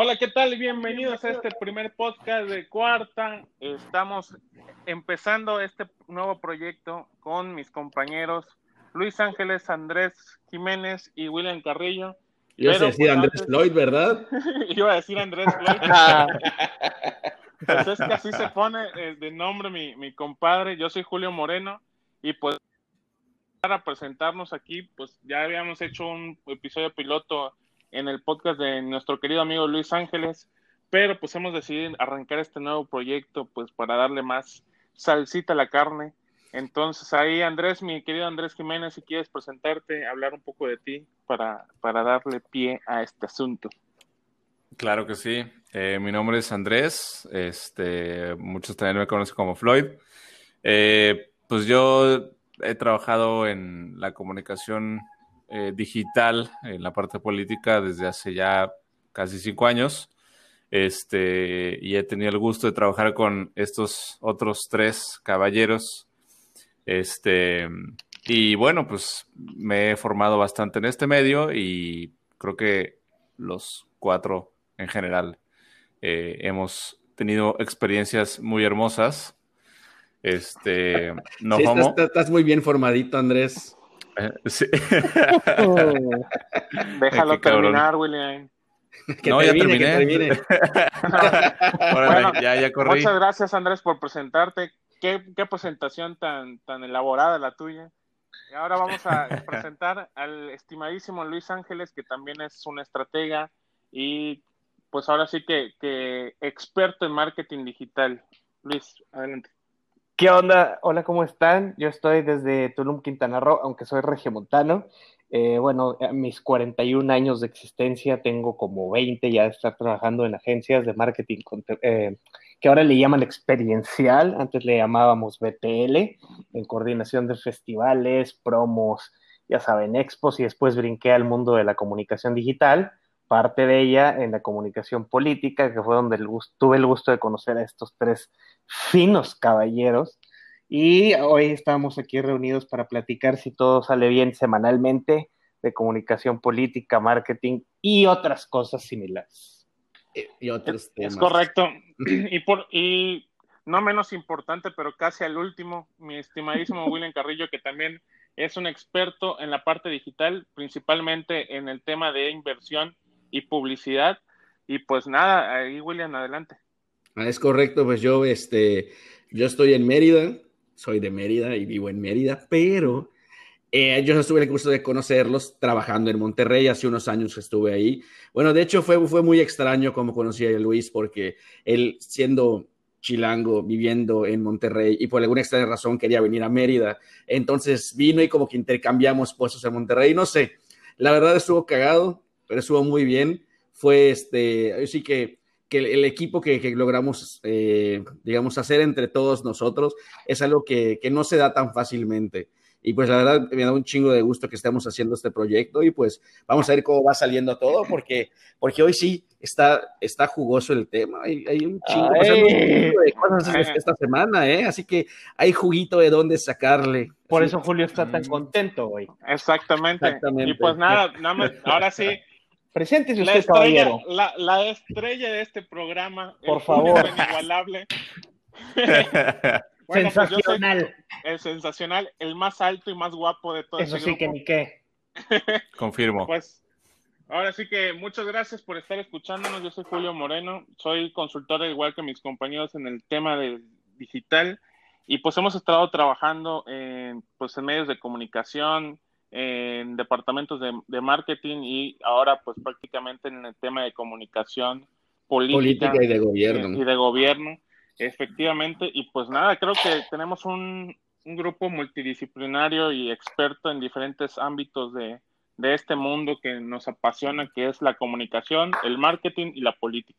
Hola, ¿qué tal? Bienvenidos a este primer podcast de Cuarta. Estamos empezando este nuevo proyecto con mis compañeros Luis Ángeles, Andrés Jiménez y William Carrillo. Iba a decir Andrés Floyd, ¿verdad? Iba a decir Andrés Floyd. pues es que así se pone eh, de nombre mi, mi compadre. Yo soy Julio Moreno y pues para presentarnos aquí, pues ya habíamos hecho un episodio piloto en el podcast de nuestro querido amigo Luis Ángeles, pero pues hemos decidido arrancar este nuevo proyecto pues para darle más salsita a la carne. Entonces ahí Andrés, mi querido Andrés Jiménez, si quieres presentarte, hablar un poco de ti para, para darle pie a este asunto. Claro que sí. Eh, mi nombre es Andrés. Este, muchos también me conocen como Floyd. Eh, pues yo he trabajado en la comunicación eh, digital en la parte política desde hace ya casi cinco años. Este, y he tenido el gusto de trabajar con estos otros tres caballeros. Este, y bueno, pues me he formado bastante en este medio y creo que los cuatro en general eh, hemos tenido experiencias muy hermosas. Este, no sí, estás, muy bien formadito, Andrés. Sí. Déjalo terminar, William. Que no, ya terminé. bueno, ya, ya corrí. Muchas gracias, Andrés, por presentarte. Qué, qué, presentación tan, tan elaborada la tuya. Y ahora vamos a presentar al estimadísimo Luis Ángeles, que también es un estratega y pues ahora sí que, que experto en marketing digital. Luis, adelante. ¿Qué onda? Hola, ¿cómo están? Yo estoy desde Tulum, Quintana Roo, aunque soy regiomontano. Eh, bueno, a mis 41 años de existencia tengo como 20 ya de estar trabajando en agencias de marketing eh, que ahora le llaman experiencial, antes le llamábamos BTL, en coordinación de festivales, promos, ya saben, expos y después brinqué al mundo de la comunicación digital, parte de ella en la comunicación política, que fue donde tuve el gusto de conocer a estos tres finos caballeros. Y hoy estamos aquí reunidos para platicar si todo sale bien semanalmente de comunicación política, marketing y otras cosas similares. Y otros temas. Es correcto. Y, por, y no menos importante, pero casi al último, mi estimadísimo William Carrillo, que también es un experto en la parte digital, principalmente en el tema de inversión y publicidad. Y pues nada, ahí William, adelante. Ah, es correcto, pues yo, este, yo estoy en Mérida, soy de Mérida y vivo en Mérida, pero eh, yo estuve el gusto de conocerlos trabajando en Monterrey, hace unos años estuve ahí. Bueno, de hecho fue, fue muy extraño como conocí a Luis, porque él siendo chilango, viviendo en Monterrey y por alguna extraña razón quería venir a Mérida, entonces vino y como que intercambiamos puestos en Monterrey, no sé, la verdad estuvo cagado, pero estuvo muy bien. Fue este, sí que que el, equipo que, logramos, eh, digamos, hacer entre todos nosotros es algo que, no se da tan fácilmente. Y pues la verdad me da un chingo de gusto que estemos haciendo este proyecto y pues vamos a ver cómo va saliendo todo porque, porque hoy sí está, está jugoso el tema. Hay, hay un chingo, de cosas esta semana, ¿eh? Así que hay juguito de dónde sacarle. Por eso Julio está tan contento hoy. Exactamente. Exactamente. Y pues nada, nada más, ahora sí Preséntese usted, la estrella, la, la, estrella de este programa. Por favor. Inigualable. Pues sensacional. el sensacional, el más alto y más guapo de todo Eso este sí que ni qué. Confirmo. Pues ahora sí que muchas gracias por estar escuchándonos. Yo soy Julio Moreno, soy consultor igual que mis compañeros en el tema de digital y pues hemos estado trabajando en, pues, en medios de comunicación, en departamentos de, marketing y ahora pues prácticamente en el tema de comunicación política, y de gobierno. Y de gobierno, efectivamente. Y pues nada, creo que tenemos un, un grupo multidisciplinario y experto en diferentes ámbitos de, de este mundo que nos apasiona, que es la comunicación, el marketing y la política.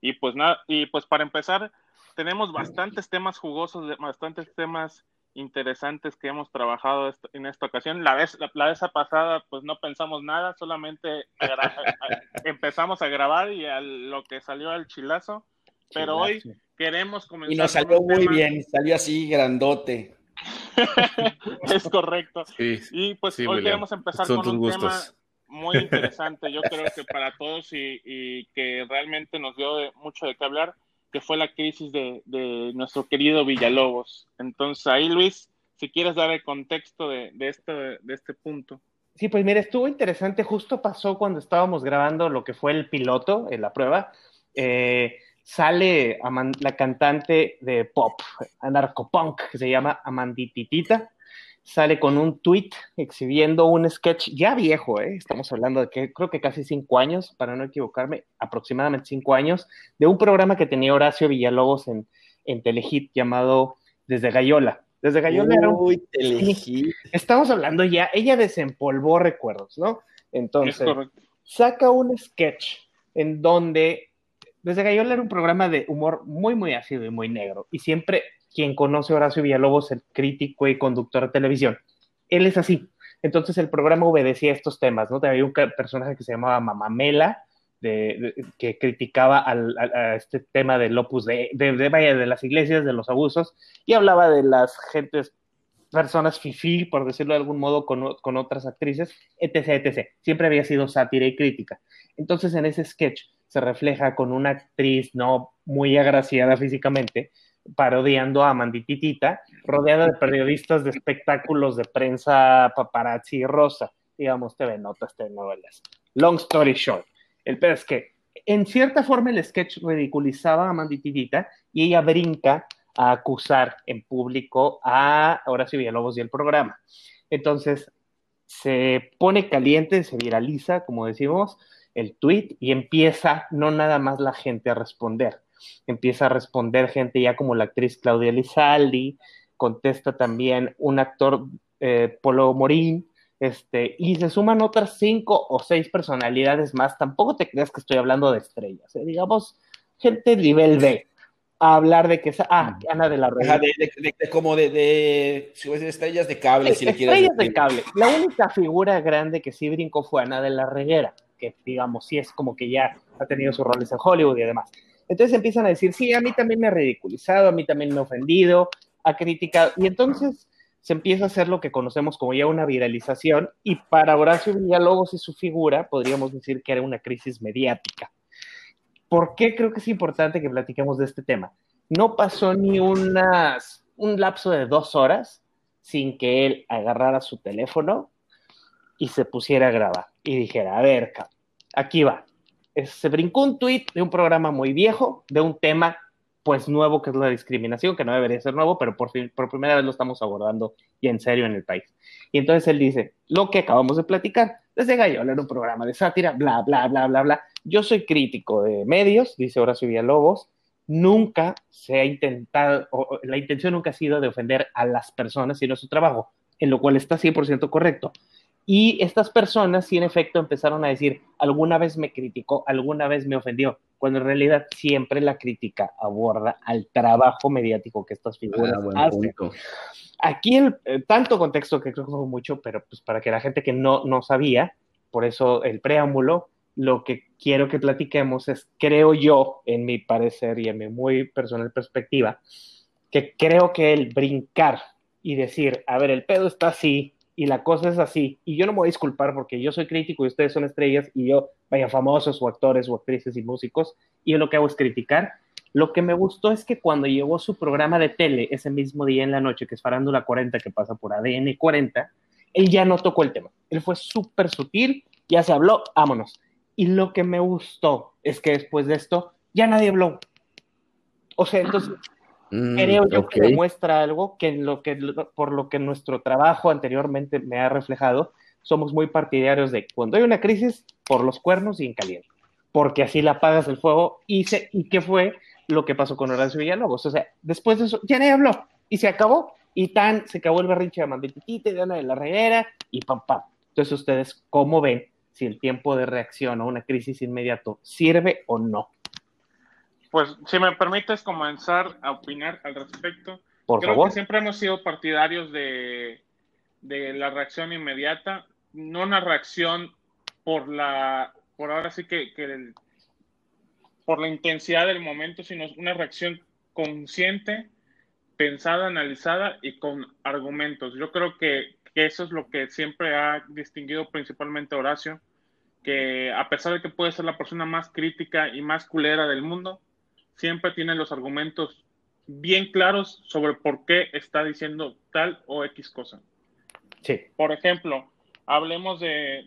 Y pues nada, y pues para empezar, tenemos bastantes temas jugosos, bastantes temas interesantes que hemos trabajado en esta ocasión. La vez, la, vez pasada, pues no pensamos nada, solamente empezamos a grabar y a lo que salió al chilazo. Pero hoy queremos comenzar. Y nos salió muy bien, salió así grandote. es correcto. y pues hoy queremos empezar con un tema muy interesante, yo creo que para todos y, que realmente nos dio mucho de qué hablar, que fue la crisis de, nuestro querido Villalobos. Entonces ahí, Luis, si quieres dar el contexto de, de, este, de este punto. Sí, pues mira, estuvo interesante, justo pasó cuando estábamos grabando lo que fue el piloto en la prueba. Eh, sale la cantante de pop, anarcopunk, que se llama Amandititita, sale con un tweet exhibiendo un sketch ya viejo, ¿eh? estamos hablando de que creo que casi cinco años, para no equivocarme, aproximadamente cinco años, de un programa que tenía Horacio Villalobos en, en Telehit llamado Desde Gallola. Desde Gallola era un... estamos hablando ya, ella desempolvó recuerdos, ¿no? Entonces, saca un sketch en donde desde Gallola era un programa de humor muy, muy ácido y muy negro. Y siempre quien conoce a Horacio Villalobos, el crítico y conductor de televisión, él es así. Entonces el programa obedecía a estos temas, ¿no? Había un personaje que se llamaba Mamamela, de, que criticaba a este tema del opus de, de, de, las iglesias, de los abusos, y hablaba de las gentes, personas fifí, por decirlo de algún modo, con, con otras actrices, etc., etc. Siempre había sido sátira y crítica. Entonces en ese sketch se refleja con una actriz no muy agraciada físicamente, parodiando a Mandititita, rodeada de periodistas de espectáculos de prensa paparazzi rosa, digamos, TV Notas, novelas. Long story short, el peor es que en cierta forma el sketch ridiculizaba a Mandititita y ella brinca a acusar en público a Horacio Villalobos y el programa. Entonces, se pone caliente, se viraliza, como decimos, el tweet y empieza no nada más la gente a responder, empieza a responder gente ya como la actriz Claudia Lizaldi, contesta también un actor eh, Polo Morín, este, y se suman otras cinco o seis personalidades más. Tampoco te creas que estoy hablando de estrellas, ¿eh? digamos, gente nivel B. A hablar de que ah, Ana de la Reguera. De, como de, de, estrellas de cable, si le quieres Estrellas de cable. La única figura grande que sí brincó fue Ana de la Reguera que digamos, sí es como que ya ha tenido sus roles en Hollywood y demás. Entonces empiezan a decir, sí, a mí también me ha ridiculizado, a mí también me ha ofendido, ha criticado, y entonces se empieza a hacer lo que conocemos como ya una viralización, y para Horacio Villalobos y su figura, podríamos decir que era una crisis mediática. ¿Por qué creo que es importante que platiquemos de este tema? No pasó ni unas, un lapso de dos horas sin que él agarrara su teléfono y se pusiera a grabar y dijera, a ver, aquí va. Se brincó un tweet de un programa muy viejo, de un tema pues nuevo que es la discriminación, que no debería ser nuevo, pero por, fin, por primera vez lo estamos abordando y en serio en el país. Y entonces él dice, lo que acabamos de platicar, desde Gallola un programa de sátira, bla, bla, bla, bla, bla. Yo soy crítico de medios, dice Horacio Villalobos, nunca se ha intentado, la intención nunca ha sido de ofender a las personas, sino su trabajo, en lo cual está 100% correcto. Y estas personas, sí, en efecto, empezaron a decir, alguna vez me criticó, alguna vez me ofendió, cuando en realidad siempre la crítica aborda al trabajo mediático que estas figuras ah, hacen. Aquí el eh, tanto contexto que creo que fue mucho, pero pues para que la gente que no, no sabía, por eso el preámbulo, lo que quiero que platiquemos es, creo yo, en mi parecer y en mi muy personal perspectiva, que creo que el brincar y decir, a ver, el pedo está así, y la cosa es así. Y yo no me voy a disculpar porque yo soy crítico y ustedes son estrellas y yo, vaya, famosos o actores o actrices y músicos, y yo lo que hago es criticar. Lo que me gustó es que cuando llegó su programa de tele ese mismo día en la noche, que es Farándula 40, que pasa por ADN 40, él ya no tocó el tema. Él fue súper sutil, ya se habló, vámonos. Y lo que me gustó es que después de esto ya nadie habló. O sea, entonces Mm, Creo yo que demuestra algo que, lo que por lo que nuestro trabajo anteriormente me ha reflejado, somos muy partidarios de cuando hay una crisis, por los cuernos y en caliente, porque así la apagas el fuego y, se, y qué fue lo que pasó con Horacio Villalobos. O sea, después de eso, ya nadie habló y se acabó y tan se acabó el berrinche de Mandititita y de Ana de la Reguera y pam, pam. Entonces, ustedes, ¿cómo ven si el tiempo de reacción a una crisis inmediato sirve o no? Pues si me permites comenzar a opinar al respecto. Por Creo que siempre hemos sido partidarios de, la reacción inmediata, no una reacción por la, por ahora sí que, por la intensidad del momento, sino una reacción consciente, pensada, analizada y con argumentos. Yo creo que, que eso es lo que siempre ha distinguido principalmente a Horacio que a pesar de que puede ser la persona más crítica y más culera del mundo, siempre tiene los argumentos bien claros sobre por qué está diciendo tal o X cosa. Sí. Por ejemplo, hablemos de,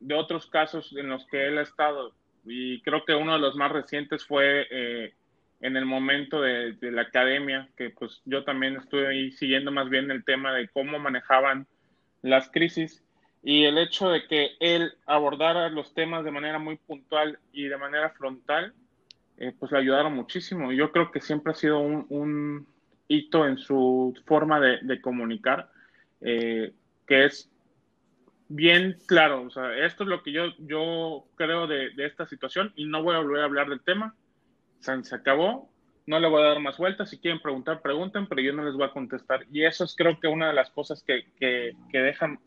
de, otros casos en los que él ha estado, y creo que uno de los más recientes fue eh, en el momento de, de, la academia, que pues yo también estuve ahí siguiendo más bien el tema de cómo manejaban las crisis y el hecho de que él abordara los temas de manera muy puntual y de manera frontal, eh, pues le ayudaron muchísimo. Yo creo que siempre ha sido un, hito en su forma de, comunicar, eh, que es bien claro. O sea, esto es lo que yo, yo creo de, esta situación y no voy a volver a hablar del tema. Se, se acabó. No le voy a dar más vueltas. Si quieren preguntar, pregunten, pero yo no les voy a contestar. Y eso es creo que una de las cosas que, que, que dejan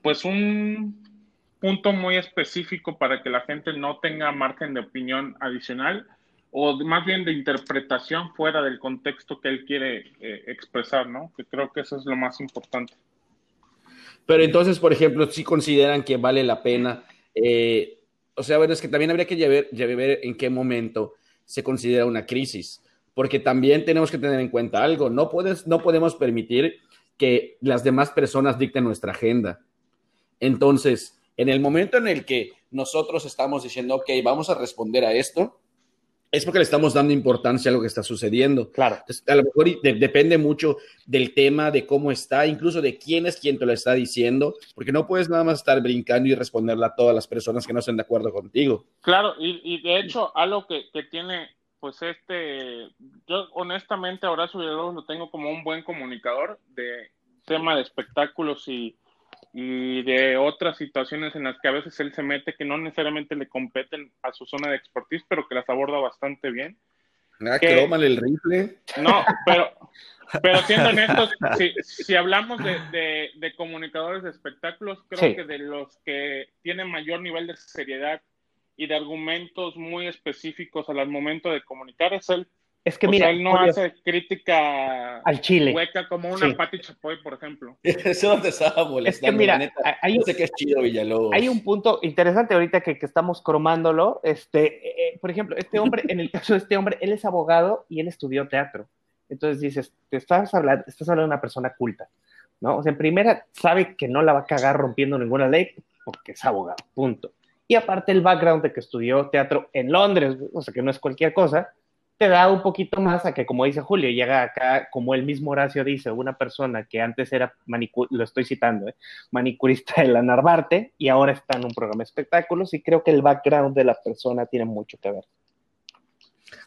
pues un punto muy específico para que la gente no tenga margen de opinión adicional o más bien de interpretación fuera del contexto que él quiere eh, expresar, ¿no? Que creo que eso es lo más importante. Pero entonces, por ejemplo, si consideran que vale la pena, eh, o sea, bueno, es que también habría que ver, ver en qué momento se considera una crisis, porque también tenemos que tener en cuenta algo, no, puedes, no podemos permitir que las demás personas dicten nuestra agenda. Entonces, en el momento en el que nosotros estamos diciendo, ok, vamos a responder a esto, es porque le estamos dando importancia a lo que está sucediendo. Claro. Entonces, a lo mejor de, depende mucho del tema, de cómo está, incluso de quién es quien te lo está diciendo, porque no puedes nada más estar brincando y responderle a todas las personas que no estén de acuerdo contigo. Claro, y, y de hecho, algo que, que, tiene, pues este, yo honestamente Horacio Villalobos lo tengo como un buen comunicador de tema de espectáculos y y de otras situaciones en las que a veces él se mete que no necesariamente le competen a su zona de expertise, pero que las aborda bastante bien. Ah, que, el rifle. No, pero, pero siendo honestos, si, si hablamos de, de, de, comunicadores de espectáculos, creo sí. que de los que tienen mayor nivel de seriedad y de argumentos muy específicos al momento de comunicar es él. Es que o mira, sea, él no Julio, hace crítica al Chile hueca como una Sí. Patti Chapoy, por ejemplo. Eso no te estaba molestando. Es que mira, la neta. hay, Yo sé que es chido Villalobos. hay un punto interesante ahorita que, que estamos cromándolo. Este, eh, por ejemplo, este hombre, en el caso de este hombre, él es abogado y él estudió teatro. Entonces dices, te estás hablando, estás hablando de una persona culta, ¿no? O sea, en primera, sabe que no la va a cagar rompiendo ninguna ley porque es abogado, punto. Y aparte el background de que estudió teatro en Londres, o sea, que no es cualquier cosa, te da un poquito más a que, como dice Julio, llega acá, como el mismo Horacio dice, una persona que antes era manicurista, lo estoy citando, ¿eh? manicurista de la Narvarte y ahora está en un programa de espectáculos y creo que el background de la persona tiene mucho que ver.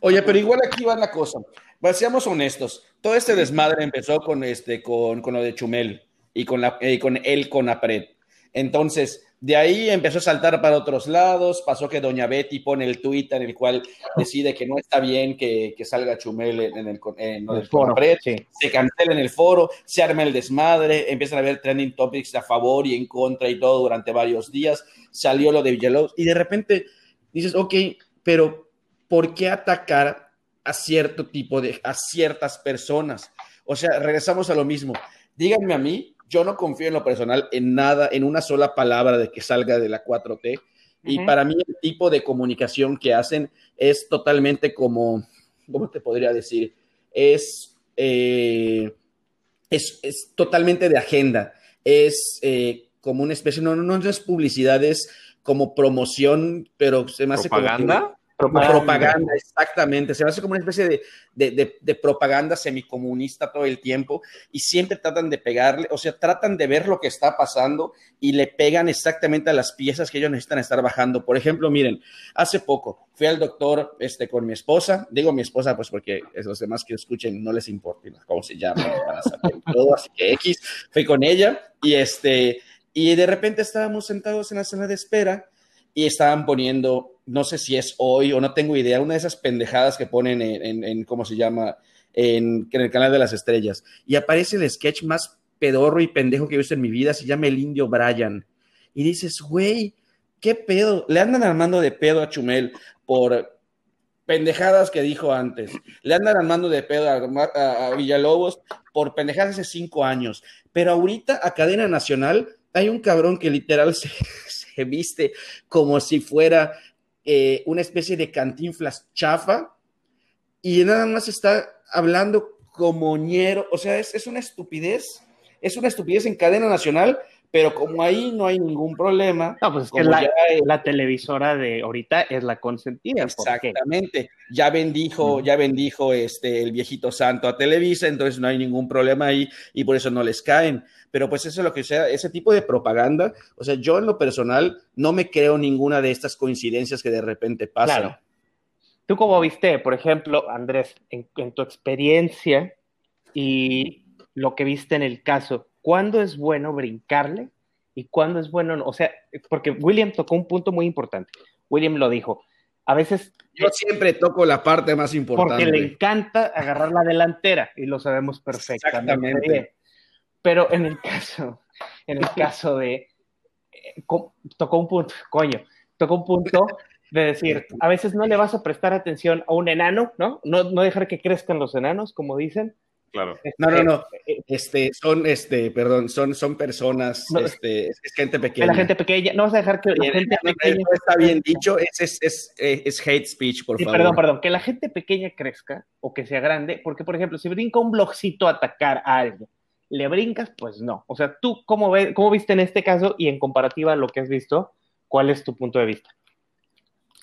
Oye, pero igual aquí va la cosa. Pues, seamos honestos. Todo este desmadre empezó con, este, con, con lo de Chumel y con, la, eh, con él con Apred. Entonces, de ahí empezó a saltar para otros lados, pasó que Doña Betty pone el tuit en el cual decide que no está bien que, que salga Chumel en el, en el, El foro, sí. se cancela en el foro, se arma el desmadre, empiezan a haber trending topics a favor y en contra y todo durante varios días, salió lo de Villalobos y de repente dices, ok, pero ¿por qué atacar a cierto tipo de, a ciertas personas? O sea, regresamos a lo mismo. Díganme a mí, yo no confío en lo personal en nada, en una sola palabra de que salga de la 4T. Y para mí el tipo de comunicación que hacen es totalmente como, ¿cómo te podría decir? Es, eh, es, es totalmente de agenda. Es eh, como una especie, no, no, no es publicidad, es como promoción, pero se me hace como que- ¿Propaganda? exactamente. Se hace como una especie de, de, de, de propaganda semicomunista todo el tiempo y siempre tratan de pegarle, o sea, tratan de ver lo que está pasando y le pegan exactamente a las piezas que ellos necesitan estar bajando. Por ejemplo, miren, hace poco fui al doctor este, con mi esposa, digo mi esposa pues porque es los demás que escuchen no les importa cómo se llama, todo, así que X, fui con ella y este, y de repente estábamos sentados en la sala de espera y estaban poniendo, no sé si es hoy o no tengo idea, una de esas pendejadas que ponen en, ¿cómo se llama? En, en, el canal de las estrellas. Y aparece el sketch más pedorro y pendejo que he visto en mi vida, se llama El Indio Brian. Y dices, güey, ¿qué pedo? Le andan armando de pedo a Chumel por pendejadas que dijo antes. Le andan armando de pedo a, a, a Villalobos por pendejadas hace cinco años. Pero ahorita a cadena nacional hay un cabrón que literal se, se viste como si fuera eh, una especie de cantinflas chafa y nada más está hablando como ñero, o sea, es, es una estupidez, es una estupidez en cadena nacional pero como ahí no hay ningún problema. No, pues es que la, televisora de ahorita es la consentida. Exactamente. Ya bendijo, ya bendijo este, el viejito santo a Televisa, entonces no hay ningún problema ahí y por eso no les caen. Pero pues eso es lo que sea, ese tipo de propaganda. O sea, yo en lo personal no me creo ninguna de estas coincidencias que de repente pasan. Claro. ¿Tú cómo viste, por ejemplo, Andrés, en tu experiencia y lo que viste en el caso? Cuándo es bueno brincarle y cuándo es bueno, o sea, porque William tocó un punto muy importante. William lo dijo. A veces. Yo siempre toco la parte más importante. Porque le encanta agarrar la delantera y lo sabemos perfectamente. Pero en el caso, en el caso de. Eh, tocó un punto, coño, tocó un punto de decir, a veces no le vas a prestar atención a un enano, ¿no? No, no dejar que crezcan los enanos, como dicen, Claro. No, no, no. Este, son, este, perdón, son, son personas, este, es, gente pequeña. La gente pequeña, no vas a dejar que la gente pequeña. No está bien dicho, es, es, es, es hate speech, por favor. Perdón, perdón, que la gente pequeña crezca o que sea grande, porque, por ejemplo, si brinca un blogcito a atacar a alguien, ¿le brincas? Pues no. O sea, tú, ¿cómo, ves, cómo viste en este caso y en comparativa a lo que has visto? ¿Cuál es tu punto de vista?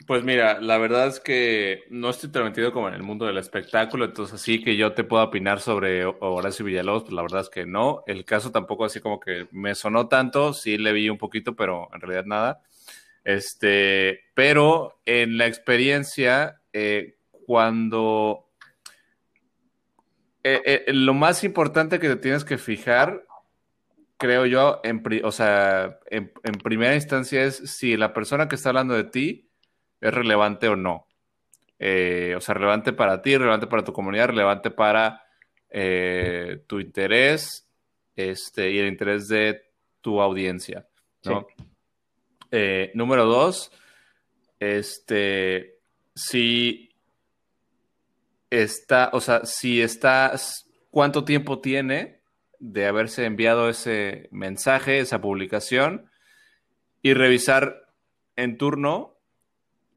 Pues mira, la verdad es que no estoy tan como en el mundo del espectáculo, entonces así que yo te puedo opinar sobre Horacio Villalobos, pues la verdad es que no. El caso tampoco así como que me sonó tanto, sí le vi un poquito, pero en realidad nada. Este, pero en la experiencia, eh, cuando eh, eh, lo más importante que te tienes que fijar, creo yo, en, o sea, en primera instancia es si la persona que está hablando de ti es relevante o no. Eh, o sea, relevante para ti, relevante para tu comunidad, relevante para eh, tu interés este, y el interés de tu audiencia. ¿no? Eh, número dos, este, si está, o sea, si está, cuánto tiempo tiene de haberse enviado ese mensaje, esa publicación, y revisar en turno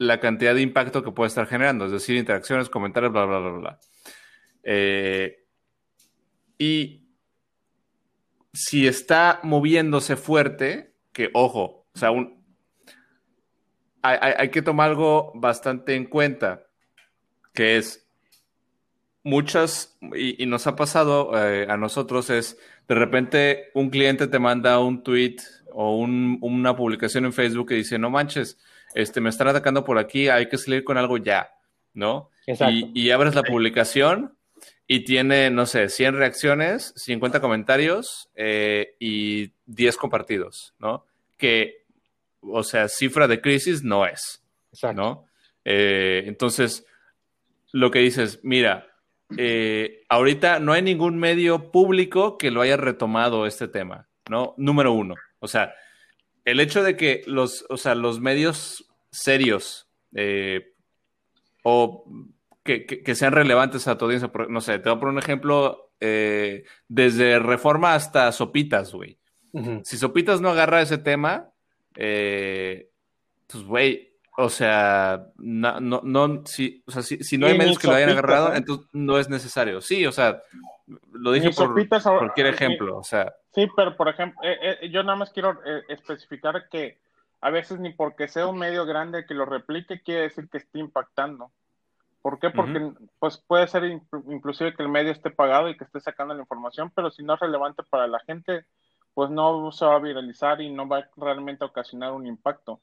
la cantidad de impacto que puede estar generando, es decir, interacciones, comentarios, bla, bla, bla, bla. Eh, y si está moviéndose fuerte, que ojo, o sea, hay, que tomar algo bastante en cuenta, que es muchas, y, nos ha pasado eh, a nosotros, es de repente un cliente te manda un tweet o una publicación en Facebook que dice, no manches, este, me están atacando por aquí, hay que salir con algo ya, ¿no? Y, abres la publicación y tiene, no sé, 100 reacciones, 50 comentarios eh, y 10 compartidos, ¿no? Que, o sea, cifra de crisis no es, ¿no? Eh, entonces, lo que dices, mira, eh, ahorita no hay ningún medio público que lo haya retomado este tema, ¿no? Número uno. O sea, el hecho de que los, o sea, los medios serios eh, o que, sean relevantes a tu audiencia, no sé, te voy a poner un ejemplo, eh, desde Reforma hasta Sopitas, güey. Si Sopitas no agarra ese tema, eh, pues, güey, o sea, no, no, si, o sea, si, no hay medios que lo hayan agarrado, entonces no es necesario. Sí, o sea, lo dije por cualquier ejemplo, o sea. Sí, pero por ejemplo, yo nada más quiero especificar que a veces ni porque sea un medio grande que lo replique quiere decir que esté impactando. ¿Por qué? Porque pues puede ser inclusive que el medio esté pagado y que esté sacando la información, pero si no es relevante para la gente, pues no se va a viralizar y no va realmente a ocasionar un impacto.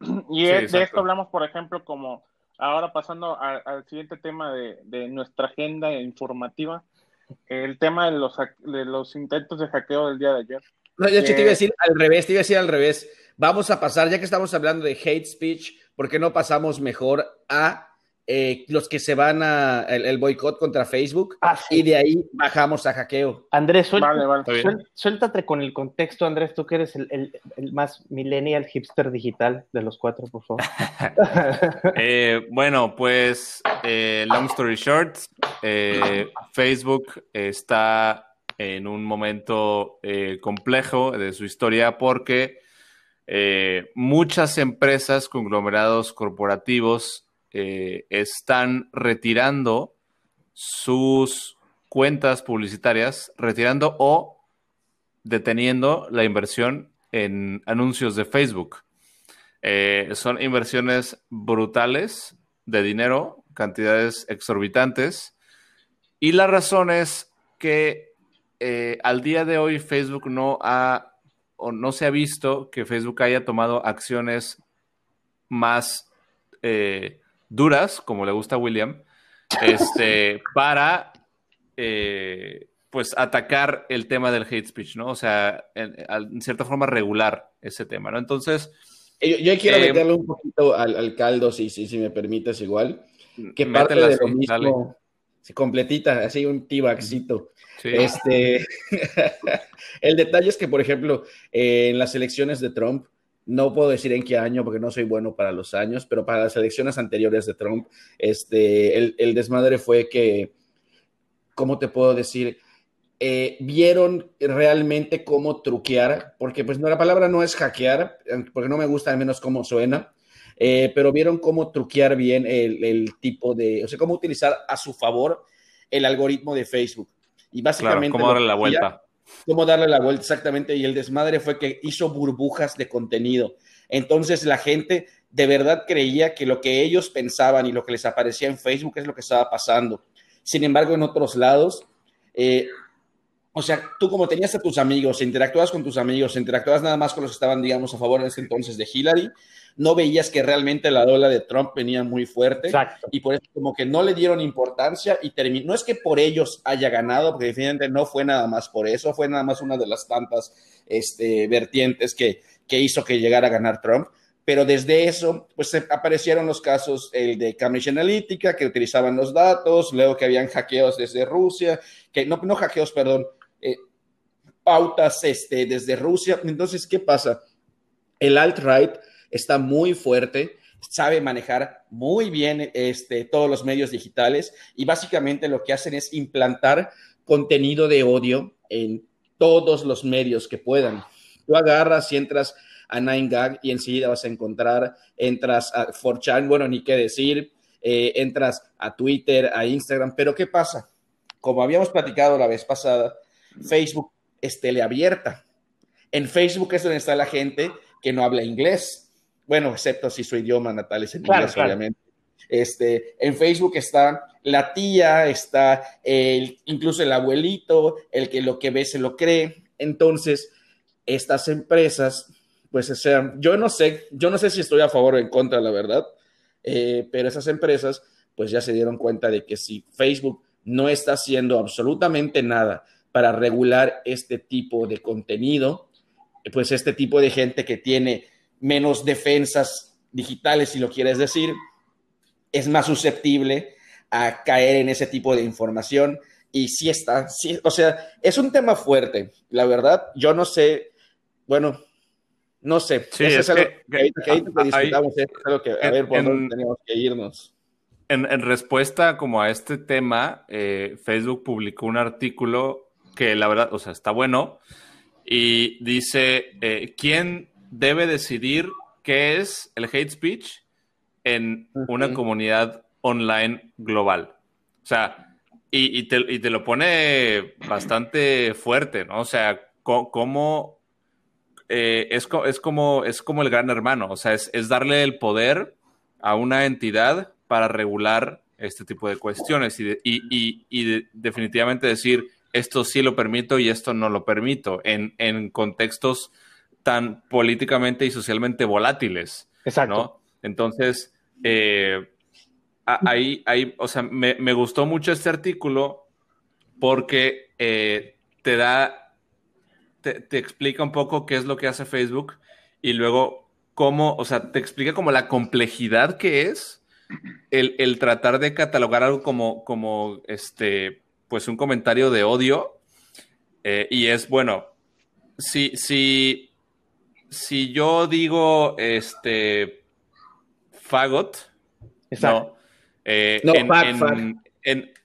Y de esto hablamos, por ejemplo, como ahora pasando al siguiente tema de, nuestra agenda informativa, el tema de los, de los intentos de hackeo del día de ayer. No, yo te iba a decir al revés, te iba a decir al revés. Vamos a pasar, ya que estamos hablando de hate speech, ¿por qué no pasamos mejor a eh, los que se van a el, boicot contra Facebook ah, y de ahí bajamos a hackeo. Andrés, suéltate con el contexto, Andrés, tú que eres el, más millennial hipster digital de los cuatro, por favor. Eh, bueno, pues, eh, long story short, Facebook está en un momento complejo de su historia porque eh, muchas empresas, conglomerados corporativos, eh, están retirando sus cuentas publicitarias, retirando o deteniendo la inversión en anuncios de Facebook. Eh, son inversiones brutales de dinero, cantidades exorbitantes. Y la razón es que eh, al día de hoy Facebook no ha o no se ha visto que Facebook haya tomado acciones más eh, duras, como le gusta a William, este, para pues atacar el tema del hate speech, ¿no? O sea, en, cierta forma regular ese tema, ¿no? Entonces... Yo, quiero eh, meterle un poquito al, caldo, si, si, si me permites igual, que parte de lo mismo, completita, así un tibaxito. Este, el detalle es que, por ejemplo, en las elecciones de Trump, no puedo decir en qué año porque no soy bueno para los años, pero para las elecciones anteriores de Trump, este, el, el desmadre fue que, ¿cómo te puedo decir? Eh, vieron realmente cómo truquear, porque pues no, la palabra no es hackear, porque no me gusta al menos cómo suena, eh, pero vieron cómo truquear bien el, tipo de, o sea, cómo utilizar a su favor el algoritmo de Facebook. Y básicamente... cómo darle la vuelta. Cómo darle la vuelta, exactamente. Y el desmadre fue que hizo burbujas de contenido. Entonces la gente de verdad creía que lo que ellos pensaban y lo que les aparecía en Facebook es lo que estaba pasando. Sin embargo, en otros lados, eh, o sea, tú como tenías a tus amigos, interactuabas con tus amigos, interactuabas nada más con los que estaban, digamos, a favor en ese entonces de Hillary, no veías que realmente la ola de Trump venía muy fuerte. Exacto. Y por eso como que no le dieron importancia y terminó. No es que por ellos haya ganado, porque definitivamente no fue nada más por eso, fue nada más una de las tantas este, vertientes que, que hizo que llegara a ganar Trump. Pero desde eso, pues aparecieron los casos, el de Cambridge Analytica, que utilizaban los datos, luego que habían hackeos desde Rusia, que no, no hackeos, perdón, eh, pautas este, desde Rusia. Entonces, ¿qué pasa? El alt-right está muy fuerte, sabe manejar muy bien este, todos los medios digitales y básicamente lo que hacen es implantar contenido de odio en todos los medios que puedan. Tú agarras y entras a 9gag y enseguida vas a encontrar, entras a 4chan, bueno, ni qué decir, eh, entras a Twitter, a Instagram, pero ¿qué pasa? Como habíamos platicado la vez pasada, Facebook es teleabierta. En Facebook es donde está la gente que no habla inglés. Bueno, excepto si su idioma natal es en inglés, obviamente. Este, en Facebook está la tía, está el, incluso el abuelito, el que lo que ve se lo cree. Entonces, estas empresas, pues, o sea, yo no sé, yo no sé si estoy a favor o en contra, la verdad, eh, pero esas empresas, pues ya se dieron cuenta de que si Facebook no está haciendo absolutamente nada para regular este tipo de contenido, pues este tipo de gente que tiene menos defensas digitales, si lo quieres decir, es más susceptible a caer en ese tipo de información. Y sí está, sí, o sea, es un tema fuerte, la verdad. Yo no sé, bueno, no sé. Sí, es, algo que, que, discutamos, es algo que, a ver, por dónde tenemos que irnos. En, en, respuesta como a este tema, eh, Facebook publicó un artículo que la verdad, o sea, está bueno. Y dice, eh, ¿quién debe decidir qué es el hate speech en una comunidad online global? O sea, y, te, lo pone bastante fuerte, ¿no? O sea, cómo... Eh, es, es, como, es como el gran hermano, o sea, es, darle el poder a una entidad para regular este tipo de cuestiones y, y definitivamente decir, esto sí lo permito y esto no lo permito, en, en contextos tan políticamente y socialmente volátiles. Exacto. Entonces, eh, ahí, ahí, o sea, me, me, gustó mucho este artículo porque eh, te da, te, te, explica un poco qué es lo que hace Facebook y luego cómo, o sea, te explica como la complejidad que es el, el tratar de catalogar algo como, como este, pues un comentario de odio eh, y es, bueno, si, si, si yo digo, este, fagot, exacto. no, eh, en, fag,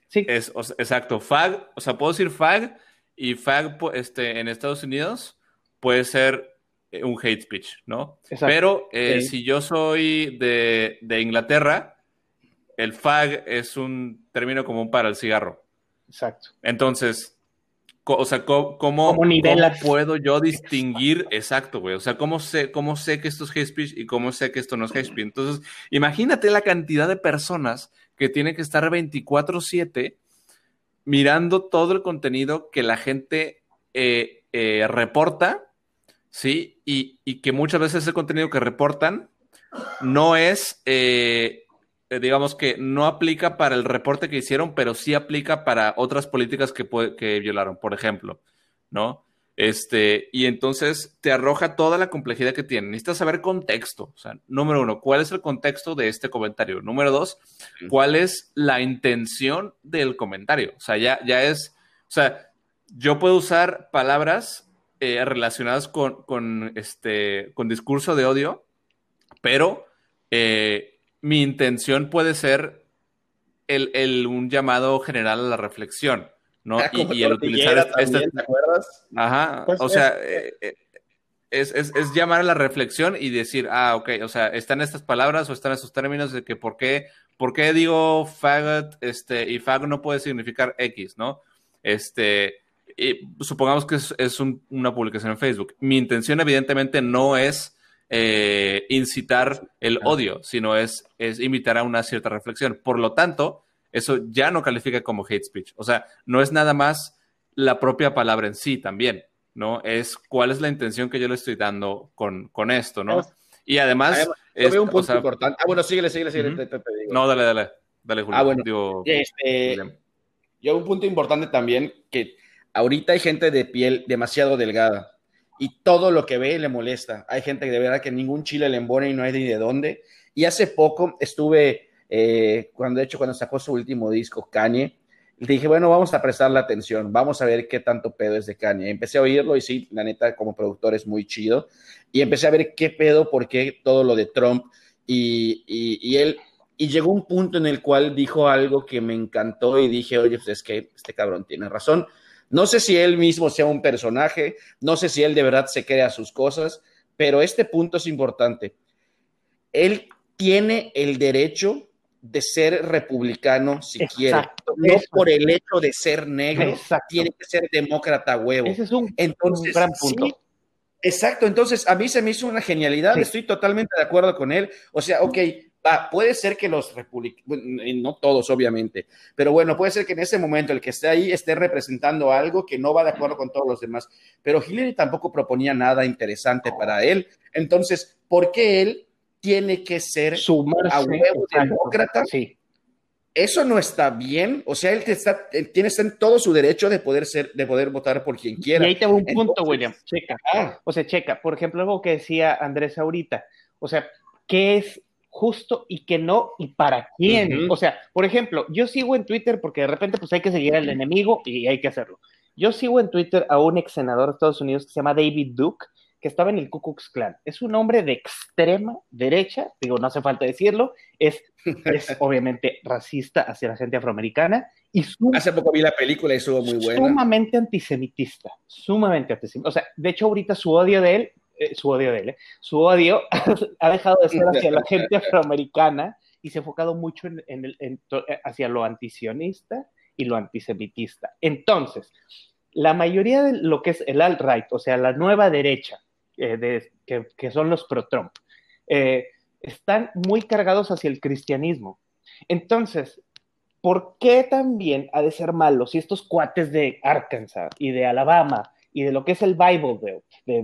sí. es, exacto, fag, o sea, puedo decir fag y fag este, en Estados Unidos puede ser eh, un hate speech, ¿no? Pero eh, si yo soy de, de, Inglaterra, el fag es un término común para el cigarro. Exacto. Entonces, o sea, ¿cómo, cómo, puedo yo distinguir? Exacto, güey. O sea, ¿cómo sé, ¿cómo sé que esto es hate speech y cómo sé que esto no es hate speech? Entonces, imagínate la cantidad de personas que tienen que estar 24-7 mirando todo el contenido que la gente eh, reporta ¿sí? Y, que muchas veces ese contenido que reportan no es, eh, eh, digamos que no aplica para el reporte que hicieron, pero sí aplica para otras políticas que, que violaron, por ejemplo, ¿no? Este, y entonces te arroja toda la complejidad que tiene. Necesitas saber contexto. O sea, número uno, ¿cuál es el contexto de este comentario? Número dos, ¿cuál es la intención del comentario? O sea, ya, ya es, o sea, yo puedo usar palabras eh, relacionadas con, este, con discurso de odio, pero eh, mi intención puede ser el, un llamado general a la reflexión, ¿no? Ah, y, el utilizar este, ¿te acuerdas? Ajá, pues o sea, eh, es, llamar a la reflexión y decir, ah, ok, o sea, están estas palabras o están estos términos de que por qué, por qué digo faggot, este, y fag no puede significar X, ¿no? Este, supongamos que es, una publicación en Facebook. Mi intención evidentemente no es eh, incitar el odio, sino es, es invitar a una cierta reflexión. Por lo tanto, eso ya no califica como hate speech. O sea, no es nada más la propia palabra en sí también, ¿no? Es cuál es la intención que yo le estoy dando con, con esto, ¿no? Y además... veo un punto importante. Ah, bueno, síguele, síguele, síguele. No, dale, dale. Dale, Julio. Ah, bueno. este, yo un punto importante también que Ahorita hay gente de piel demasiado delgada y todo lo que ve le molesta. Hay gente que de verdad que ningún chile le embone y no hay ni de dónde. Y hace poco estuve, eh, cuando de hecho cuando sacó su último disco, Kanye, le dije, bueno, vamos a prestarle atención, vamos a ver qué tanto pedo es de Kanye. Empecé a oírlo y sí, la neta, como productor es muy chido. Y empecé a ver qué pedo, por qué todo lo de Trump. Y, y, y él, y llegó un punto en el cual dijo algo que me encantó y dije, oye, pues es que este cabrón tiene razón no sé si él mismo sea un personaje, no sé si él de verdad se crea sus cosas, pero este punto es importante. Él tiene el derecho de ser republicano si quiere. No por el hecho de ser negro, tiene que ser demócrata huevo. Ese es un, entonces, gran punto. exacto, entonces a mí se me hizo una genialidad, estoy totalmente de acuerdo con él. O sea, ok, puede ser que los republicanos, no todos obviamente, pero bueno, puede ser que en ese momento el que esté ahí esté representando algo que no va de acuerdo con todos los demás, pero Hillary tampoco proponía nada interesante para él. Entonces, ¿por qué él tiene que ser a huevo demócrata? Sí. Eso no está bien, o sea, él, está, tiene en todo su derecho de poder ser, de poder votar por quien quiera. Y ahí tengo un punto, William. Checa. O sea, checa. Por ejemplo, algo que decía Andrés ahorita. O sea, ¿qué es justo y que no y para quién. O sea, por ejemplo, yo sigo en Twitter porque de repente pues hay que seguir al enemigo y hay que hacerlo. Yo sigo en Twitter a un ex senador de Estados Unidos que se llama David Duke, que estaba en el Ku Klux Klan. Es un hombre de extrema derecha, digo, no hace falta decirlo, es, es obviamente racista hacia la gente afroamericana y hace poco vi la película y estuvo muy buena. Sumamente antisemitista, sumamente antisemitista. O sea, de hecho ahorita su odio de él eh, su odio de él, ¿eh? su odio ha dejado de ser hacia la gente afroamericana y se ha enfocado mucho en, el, eh, hacia lo antisionista y lo antisemitista. Entonces, la mayoría de lo que es el alt-right, o sea, la nueva derecha, de, que, son los pro-Trump, están muy cargados hacia el cristianismo. Entonces, ¿por qué también ha de ser malo si estos cuates de Arkansas y de Alabama y de lo que es el Bible Belt,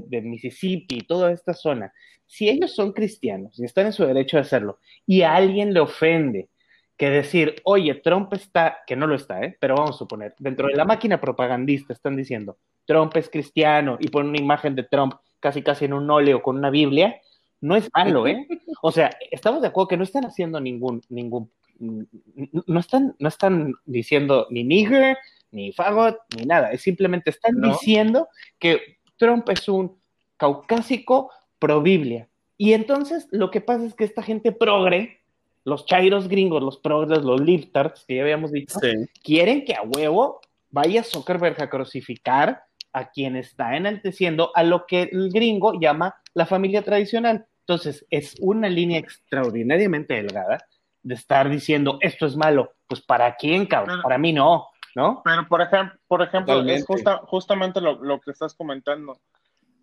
de, Mississippi, toda esta zona, si ellos son cristianos y están en su derecho de hacerlo, y a alguien le ofende que decir, oye, Trump está, que no lo está, ¿eh? pero vamos a suponer, dentro de la máquina propagandista están diciendo, Trump es cristiano y ponen una imagen de Trump casi casi en un óleo con una Biblia, no es malo, ¿eh? O sea, estamos de acuerdo que no están haciendo ningún, ningún, no están, no están diciendo ni nigger, ni fagot, ni nada. Es simplemente están diciendo que Trump es un caucásico pro Biblia. Y entonces lo que pasa es que esta gente progre, los chairos gringos, los progres, los liftards, que ya habíamos dicho, quieren que a huevo vaya Zuckerberg a crucificar a quien está enalteciendo a lo que el gringo llama la familia tradicional. Entonces, es una línea extraordinariamente delgada de estar diciendo esto es malo. Pues para quién, cabrón, para mí no, ¿no? Pero por ejemplo, por ejemplo, es justamente lo, que estás comentando.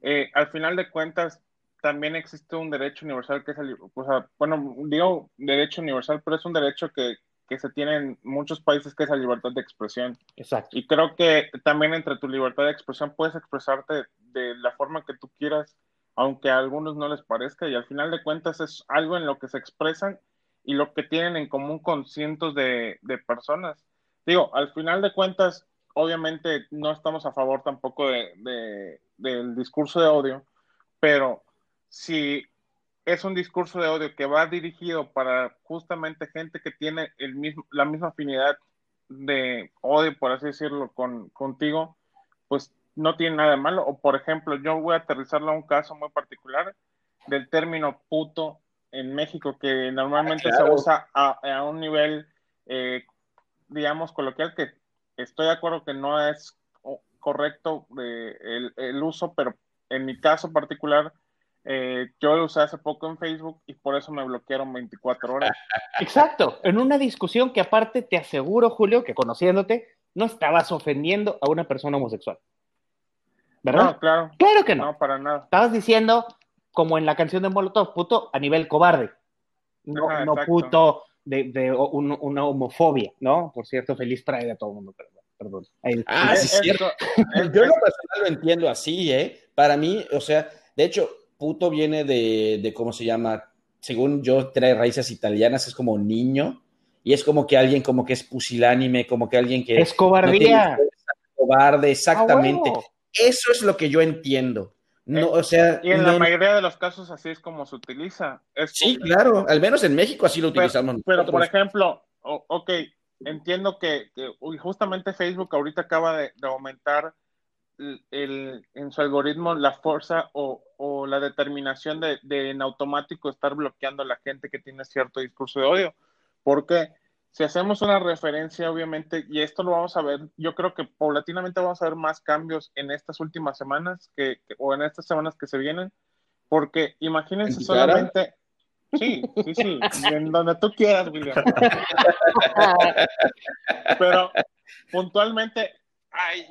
Eh, al final de cuentas, también existe un derecho universal que es el, o sea, bueno, digo derecho universal, pero es un derecho que, que se tiene en muchos países que es la libertad de expresión. Exacto. Y creo que también entre tu libertad de expresión puedes expresarte de la forma que tú quieras, aunque a algunos no les parezca, y al final de cuentas es algo en lo que se expresan y lo que tienen en común con cientos de, personas. Digo, al final de cuentas, obviamente no estamos a favor tampoco de, del discurso de odio, pero si es un discurso de odio que va dirigido para justamente gente que tiene el mismo, la misma afinidad de odio, por así decirlo, con, contigo, pues no tiene nada de malo. O por ejemplo, yo voy a aterrizarlo a un caso muy particular del término puto en México, que normalmente ah, se usa a, un nivel, eh, digamos, coloquial, que estoy de acuerdo que no es correcto el, el uso, pero en mi caso particular, eh, yo lo usé hace poco en Facebook y por eso me bloquearon 24 horas. Exacto, en una discusión que aparte te aseguro, Julio, que conociéndote, no estabas ofendiendo a una persona homosexual. ¿Verdad? No, claro. Claro que no. No, para nada. Estabas diciendo, como en la canción de Molotov, puto a nivel cobarde. No, puto de, una homofobia, ¿no? Por cierto, feliz trae a todo el mundo, perdón. ah, sí, es cierto. Yo lo personal lo entiendo así, ¿eh? Para mí, o sea, de hecho, puto viene de, ¿cómo se llama? Según yo, trae raíces italianas, es como niño, y es como que alguien como que es pusilánime, como que alguien que... Es cobardía. cobarde, exactamente. Eso es lo que yo entiendo. No, eh, o sea, y en la mayoría de los casos así es como se utiliza. sí, claro, al menos en México así lo utilizamos. Pero, por ejemplo, ok, entiendo que, justamente Facebook ahorita acaba de aumentar el, en su algoritmo la fuerza o, la determinación de, en automático estar bloqueando a la gente que tiene cierto discurso de odio. Porque si hacemos una referencia, obviamente, y esto lo vamos a ver, yo creo que paulatinamente vamos a ver más cambios en estas últimas semanas que, o en estas semanas que se vienen, porque imagínense solamente... Sí, sí, sí, en donde tú quieras, William. Pero puntualmente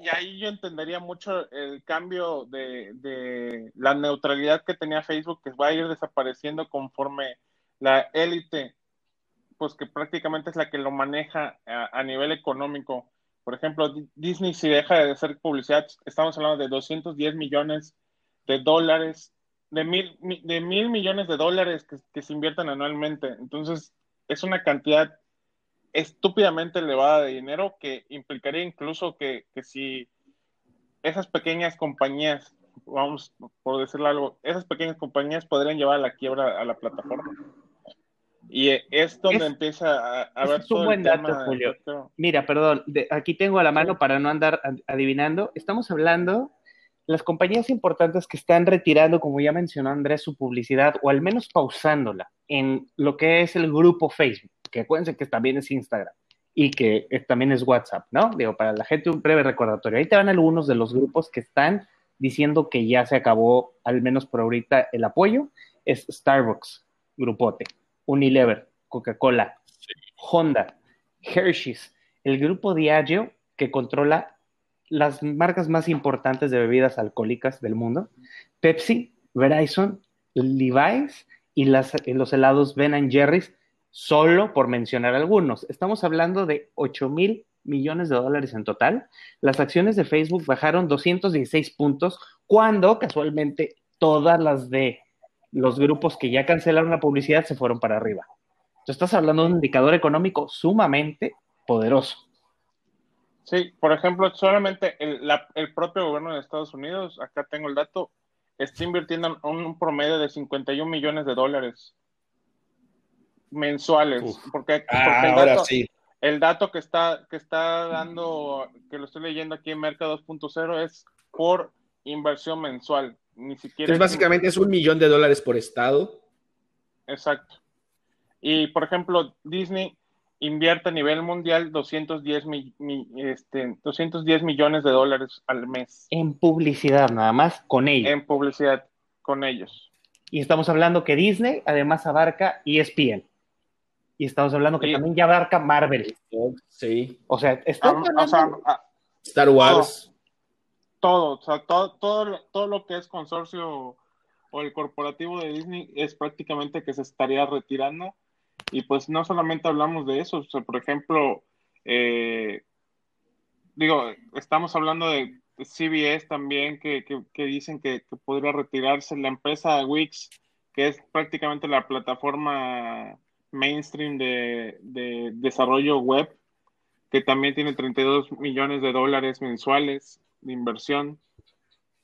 y ahí yo entendería mucho el cambio de, la neutralidad que tenía Facebook, que va a ir desapareciendo conforme la élite, pues que prácticamente es la que lo maneja a, nivel económico. Por ejemplo, Disney si deja de hacer publicidad, estamos hablando de 210 millones de dólares, de mil, de mil millones de dólares que, que se invierten anualmente. Entonces, es una cantidad estúpidamente elevada de dinero que implicaría incluso que, si esas pequeñas compañías, vamos por decirlo algo, esas pequeñas compañías podrían llevar a la quiebra a la plataforma. Y es donde empieza a, ver es un buen dato, Julio. Mira, perdón, aquí tengo a la mano para no andar adivinando. Estamos hablando las compañías importantes que están retirando, como ya mencionó Andrés, su publicidad o al menos pausándola en lo que es el grupo Facebook que acuérdense que también es Instagram y que también es WhatsApp, ¿no? Digo, para la gente un breve recordatorio. Ahí te van algunos de los grupos que están diciendo que ya se acabó, al menos por ahorita, el apoyo. Es Starbucks, Grupote, Unilever, Coca-Cola, Honda, Hershey's, el grupo Diageo que controla las marcas más importantes de bebidas alcohólicas del mundo, Pepsi, Verizon, Levi's y, las, los helados Ben Jerry's, solo por mencionar algunos. Estamos hablando de 8 mil millones de dólares en total. Las acciones de Facebook bajaron 216 puntos cuando casualmente todas las de los grupos que ya cancelaron la publicidad se fueron para arriba. Entonces estás hablando de un indicador económico sumamente poderoso. Sí, por ejemplo, solamente el, el propio gobierno de Estados Unidos, acá tengo el dato, está invirtiendo un promedio de 51 millones de dólares mensuales, porque, ah, el, dato, sí. el, dato, que está, que está dando, que lo estoy leyendo aquí en Mercado 2.0 es por inversión mensual, ni siquiera... Entonces, básicamente es un millón de dólares por estado. Exacto. Y, por ejemplo, Disney invierte a nivel mundial 210, este, 210 millones de dólares al mes. En publicidad nada más, con ellos. En publicidad con ellos. Y estamos hablando que Disney además abarca ESPN. Y estamos hablando que también ya abarca Marvel. Sí. O sea, está ah, Star Wars. Todo, o sea, todo, todo, todo lo que es consorcio o el corporativo de Disney es prácticamente que se estaría retirando. Y pues no solamente hablamos de eso, por ejemplo, eh, digo, estamos hablando de CBS también, que, dicen que, podría retirarse. La empresa Wix, que es prácticamente la plataforma mainstream de, de desarrollo web, que también tiene 32 millones de dólares mensuales de inversión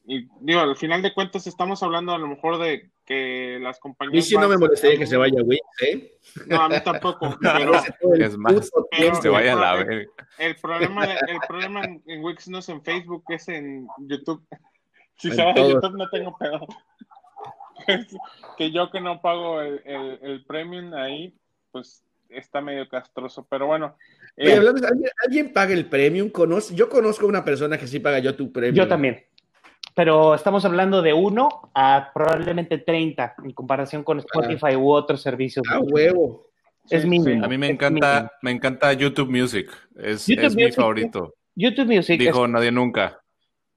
y digo, al final de cuentas estamos hablando a lo mejor de que las compañías... Y si no me molestaría que se vaya Wix, ¿eh? No, a mí tampoco, pero... es más, que se vaya a la el, el problema, el problema en, Wix no es en Facebook, es en YouTube. Si se va a YouTube no tengo pedo. que yo que no pago el, el, premium ahí, pues está medio castroso, pero bueno. Eh, ¿alguien, ¿alguien, paga el premium? ¿Conoce? Yo conozco a una persona que sí paga yo tu premium. Yo también pero estamos hablando de uno a probablemente 30 en comparación con Spotify u otros servicios. Ah, huevo. Es mínimo. A mí me encanta, me encanta YouTube Music. Es, mi favorito. YouTube Music. Dijo nadie nunca.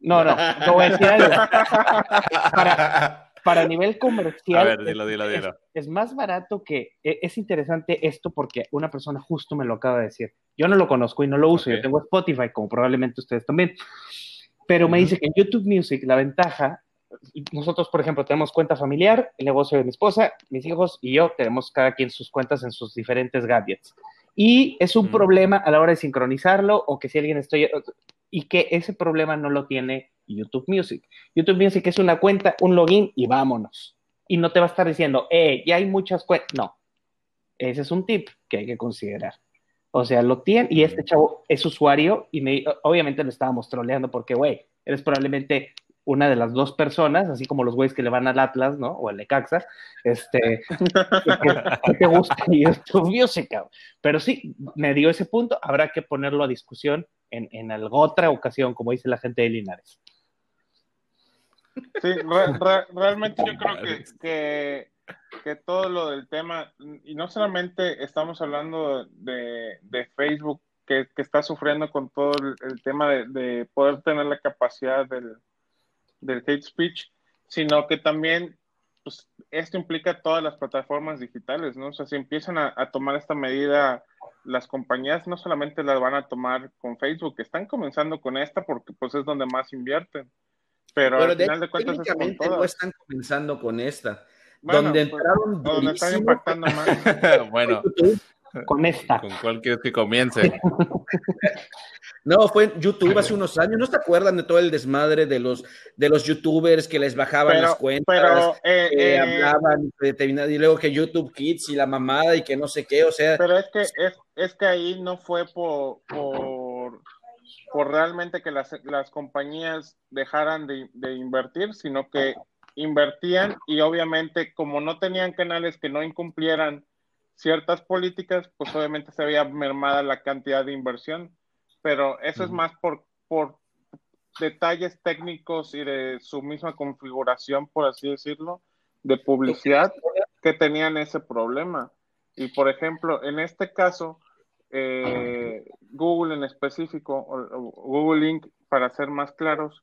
No, no, no voy a decir algo. Para, para nivel comercial. A ver, dilo, dilo, dilo. Es, es, más barato que. E, es interesante esto porque una persona justo me lo acaba de decir. Yo no lo conozco y no lo uso. Yo tengo Spotify, como probablemente ustedes también. Pero me dice que en YouTube Music la ventaja, nosotros por ejemplo tenemos cuenta familiar, el negocio de mi esposa, mis hijos y yo tenemos cada quien sus cuentas en sus diferentes gadgets. Y es un problema a la hora de sincronizarlo o que si alguien estoy... Y que ese problema no lo tiene YouTube Music. YouTube Music es una cuenta, un login y vámonos. Y no te va a estar diciendo, eh, ya hay muchas cuentas. No. Ese es un tip que hay que considerar. O sea, lo tiene y este chavo es usuario y me, obviamente lo estábamos troleando porque, güey, eres probablemente una de las dos personas, así como los güeyes que le van al Atlas, ¿no? O al Necaxa, este, que, te gusta y es tu música. Pero sí, me dio ese punto, habrá que ponerlo a discusión en, en alguna otra ocasión, como dice la gente de Linares. Sí, realmente yo creo que, que que todo lo del tema, y no solamente estamos hablando de, Facebook, que, está sufriendo con todo el, tema de, poder tener la capacidad del, del hate speech, sino que también pues, esto implica todas las plataformas digitales, ¿no? O sea, si empiezan a, tomar esta medida, las compañías no solamente las van a tomar con Facebook, están comenzando con esta porque pues es donde más invierten. Pero, al final de cuentas es con todas. no están comenzando con esta donde pues, entraron donde están impactando más. bueno, con esta. ¿Con cuál quieres que comience? no, fue en YouTube hace unos años. ¿No se acuerdan de todo el desmadre de los, de los youtubers que les bajaban las cuentas? Pero, eh, eh, hablaban y luego que YouTube Kids y la mamada y que no sé qué, o sea. Pero es que, es, es que ahí no fue por, por, por realmente que las, las compañías dejaran de, de invertir, sino que invertían y obviamente como no tenían canales que no incumplieran ciertas políticas, pues obviamente se había mermada la cantidad de inversión, pero eso es más por, por detalles técnicos y de su misma configuración, por así decirlo, de publicidad que tenían ese problema. Y por ejemplo, en este caso, eh, Google en específico, Google Inc., para ser más claros,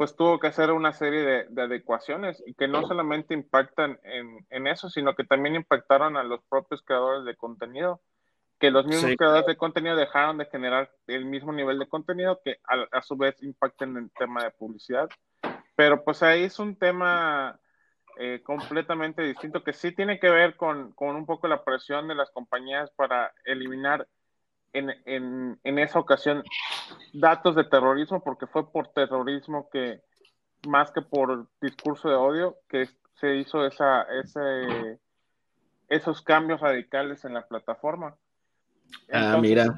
pues tuvo que hacer una serie de, adecuaciones y que no solamente impactan en, eso, sino que también impactaron a los propios creadores de contenido, que los mismos creadores de contenido dejaron de generar el mismo nivel de contenido que a, su vez impacten en el tema de publicidad. Pero pues ahí es un tema eh, completamente distinto que sí tiene que ver con, con un poco la presión de las compañías para eliminar en, en, esa ocasión datos de terrorismo, porque fue por terrorismo que, más que por discurso de odio, que se hizo esa, ese, esos cambios radicales en la plataforma. ah, mira.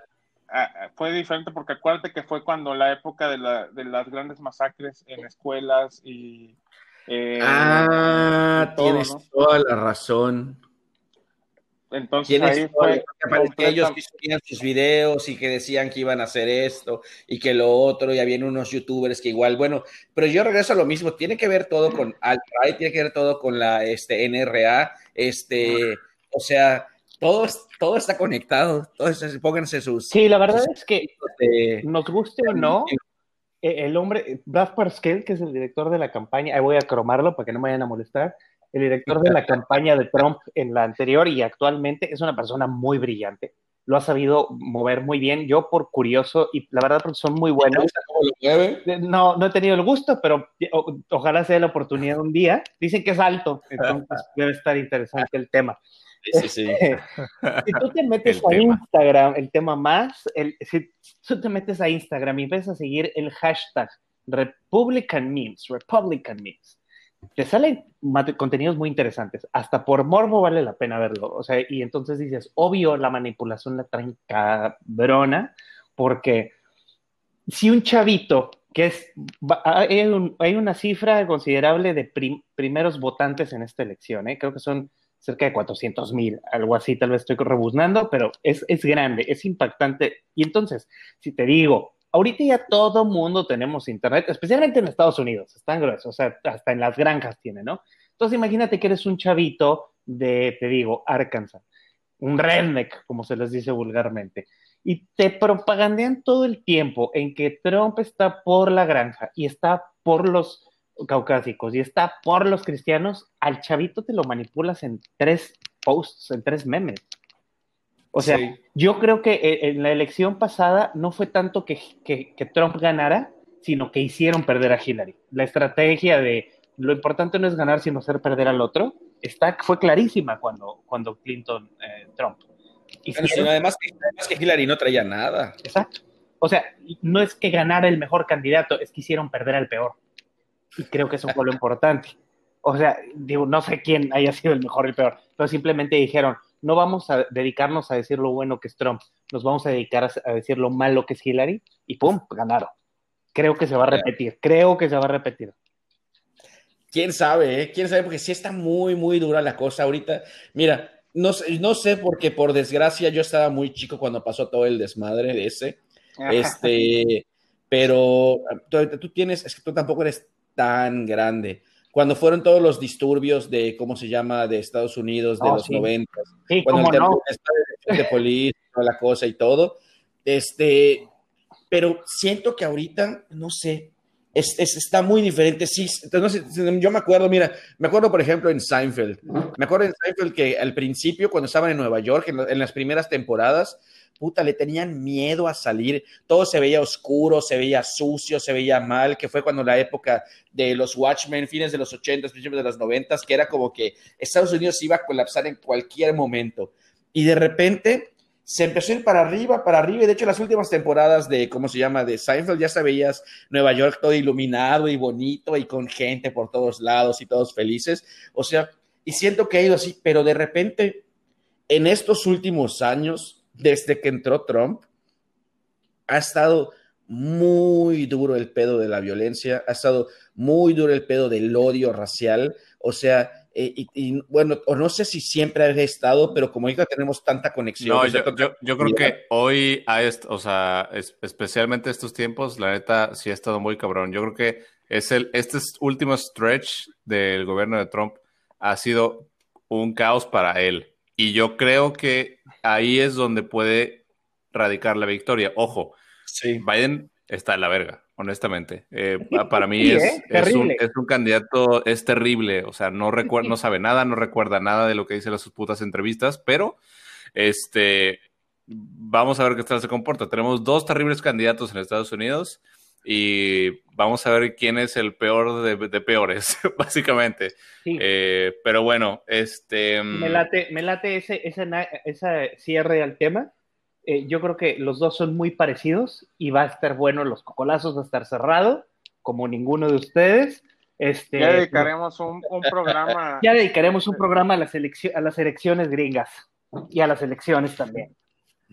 fue diferente porque acuérdate que fue cuando la época de, la, de las grandes masacres en escuelas y... Eh, ah, tienes toda la razón. Entonces ahí fue que ellos subían sus videos y que decían que iban a hacer esto y que lo otro, y habían unos youtubers que igual, bueno, pero yo regreso a lo mismo, tiene que ver todo con alt-right, tiene que ver todo con la este, NRA, este, o sea, todo, todo está conectado, entonces pónganse sus... Sí, la verdad es que nos guste o no, e, el hombre, Brad Parscale, que es el director de la campaña, ahí voy a cromarlo para que no me vayan a molestar, el director de la campaña de Trump en la anterior y actualmente es una persona muy brillante. Lo ha sabido mover muy bien. Yo, por curioso, y la verdad, porque son muy buenos. No, no he tenido el gusto, pero ojalá sea la oportunidad un día. Dicen que es alto, entonces debe estar interesante el tema. Sí, sí, si tú te metes a Instagram, el tema más, el, si tú te metes a Instagram y empiezas a seguir el hashtag Republican Memes, Republican Memes, te salen contenidos muy interesantes. Hasta por morbo vale la pena verlo. O sea, y entonces dices, obvio, la manipulación la traen cabrona, porque si un chavito que es, hay, una cifra considerable de primeros votantes en esta elección, ¿eh? creo que son cerca de 400 mil, algo así, tal vez estoy rebuznando, pero es, es grande, es impactante. Y entonces, si te digo, ahorita ya todo mundo tenemos internet, especialmente en Estados Unidos, están gruesos, o sea, hasta en las granjas tiene, ¿no? Entonces imagínate que eres un chavito de, te digo, Arkansas, un redneck, como se les dice vulgarmente, y te propagandean todo el tiempo en que Trump está por la granja y está por los caucásicos y está por los cristianos, al chavito te lo manipulas en tres posts, en tres memes. O sea, yo creo que eh, en la elección pasada no fue tanto que, Trump ganara, sino que hicieron perder a Hillary. La estrategia de lo importante no es ganar, sino hacer perder al otro, está, fue clarísima cuando, cuando Clinton, eh, Trump. Y además, que, Hillary no traía nada. Exacto. O sea, no es que ganara el mejor candidato, es que hicieron perder al peor. Y creo que eso fue lo importante. O sea, digo, no sé quién haya sido el mejor y el peor, pero simplemente dijeron, no vamos a dedicarnos a decir lo bueno que es Trump, nos vamos a dedicar a, decir lo malo que es Hillary y ¡pum! ganaron. Creo que se va a repetir, creo que se va a repetir. ¿Quién sabe? Eh? ¿Quién sabe? Porque sí está muy, muy dura la cosa ahorita. Mira, no, no sé porque por desgracia yo estaba muy chico cuando pasó todo el desmadre de ese. Este, pero tú, tú, tienes, es que tú tampoco eres tan grande cuando fueron todos los disturbios de, ¿cómo se llama?, de Estados Unidos de oh, los noventas, cuando el no. de policía, la cosa y todo, este, pero siento que ahorita, no sé, es, está muy diferente, sí, entonces, yo me acuerdo, mira, me acuerdo, por ejemplo, en Seinfeld, me acuerdo en Seinfeld que al principio, cuando estaban en Nueva York, en las primeras temporadas, puta, le tenían miedo a salir, todo se veía oscuro, se veía sucio, se veía mal, que fue cuando la época de los Watchmen, fines de los 80, principios de los 90, que era como que Estados Unidos iba a colapsar en cualquier momento. Y de repente se empezó a ir para arriba, para arriba, y de hecho las últimas temporadas de, ¿cómo se llama?, de Seinfeld, ya sabías Nueva York todo iluminado y bonito y con gente por todos lados y todos felices, o sea, y siento que ha ido así, pero de repente, en estos últimos años, desde que entró Trump, ha estado muy duro el pedo de la violencia, ha estado muy duro el pedo del odio racial, o sea, eh, y, bueno, o no sé si siempre ha estado, pero como ahorita tenemos tanta conexión. No, yo, creo que hoy, o sea, especialmente estos tiempos, la neta sí ha estado muy cabrón. Yo creo que es el, este último stretch del gobierno de Trump ha sido un caos para él. Y yo creo que ahí es donde puede radicar la victoria. Ojo, sí. Biden está en la verga, honestamente. Eh, para mí es, ¿eh? es, un, es, un, candidato, es terrible. O sea, no, recuerda, no sabe nada, no recuerda nada de lo que dice en sus putas entrevistas, pero este, vamos a ver qué tal se comporta. Tenemos dos terribles candidatos en Estados Unidos y vamos a ver quién es el peor de, peores, básicamente. Eh, pero bueno, este... Mm, me late, me late ese, ese, cierre al tema. Eh, yo creo que los dos son muy parecidos y va a estar bueno los cocolazos, va a estar cerrado, como ninguno de ustedes. Este, ya dedicaremos un, programa. Ya dedicaremos un programa a las, a las elecciones gringas y a las elecciones también.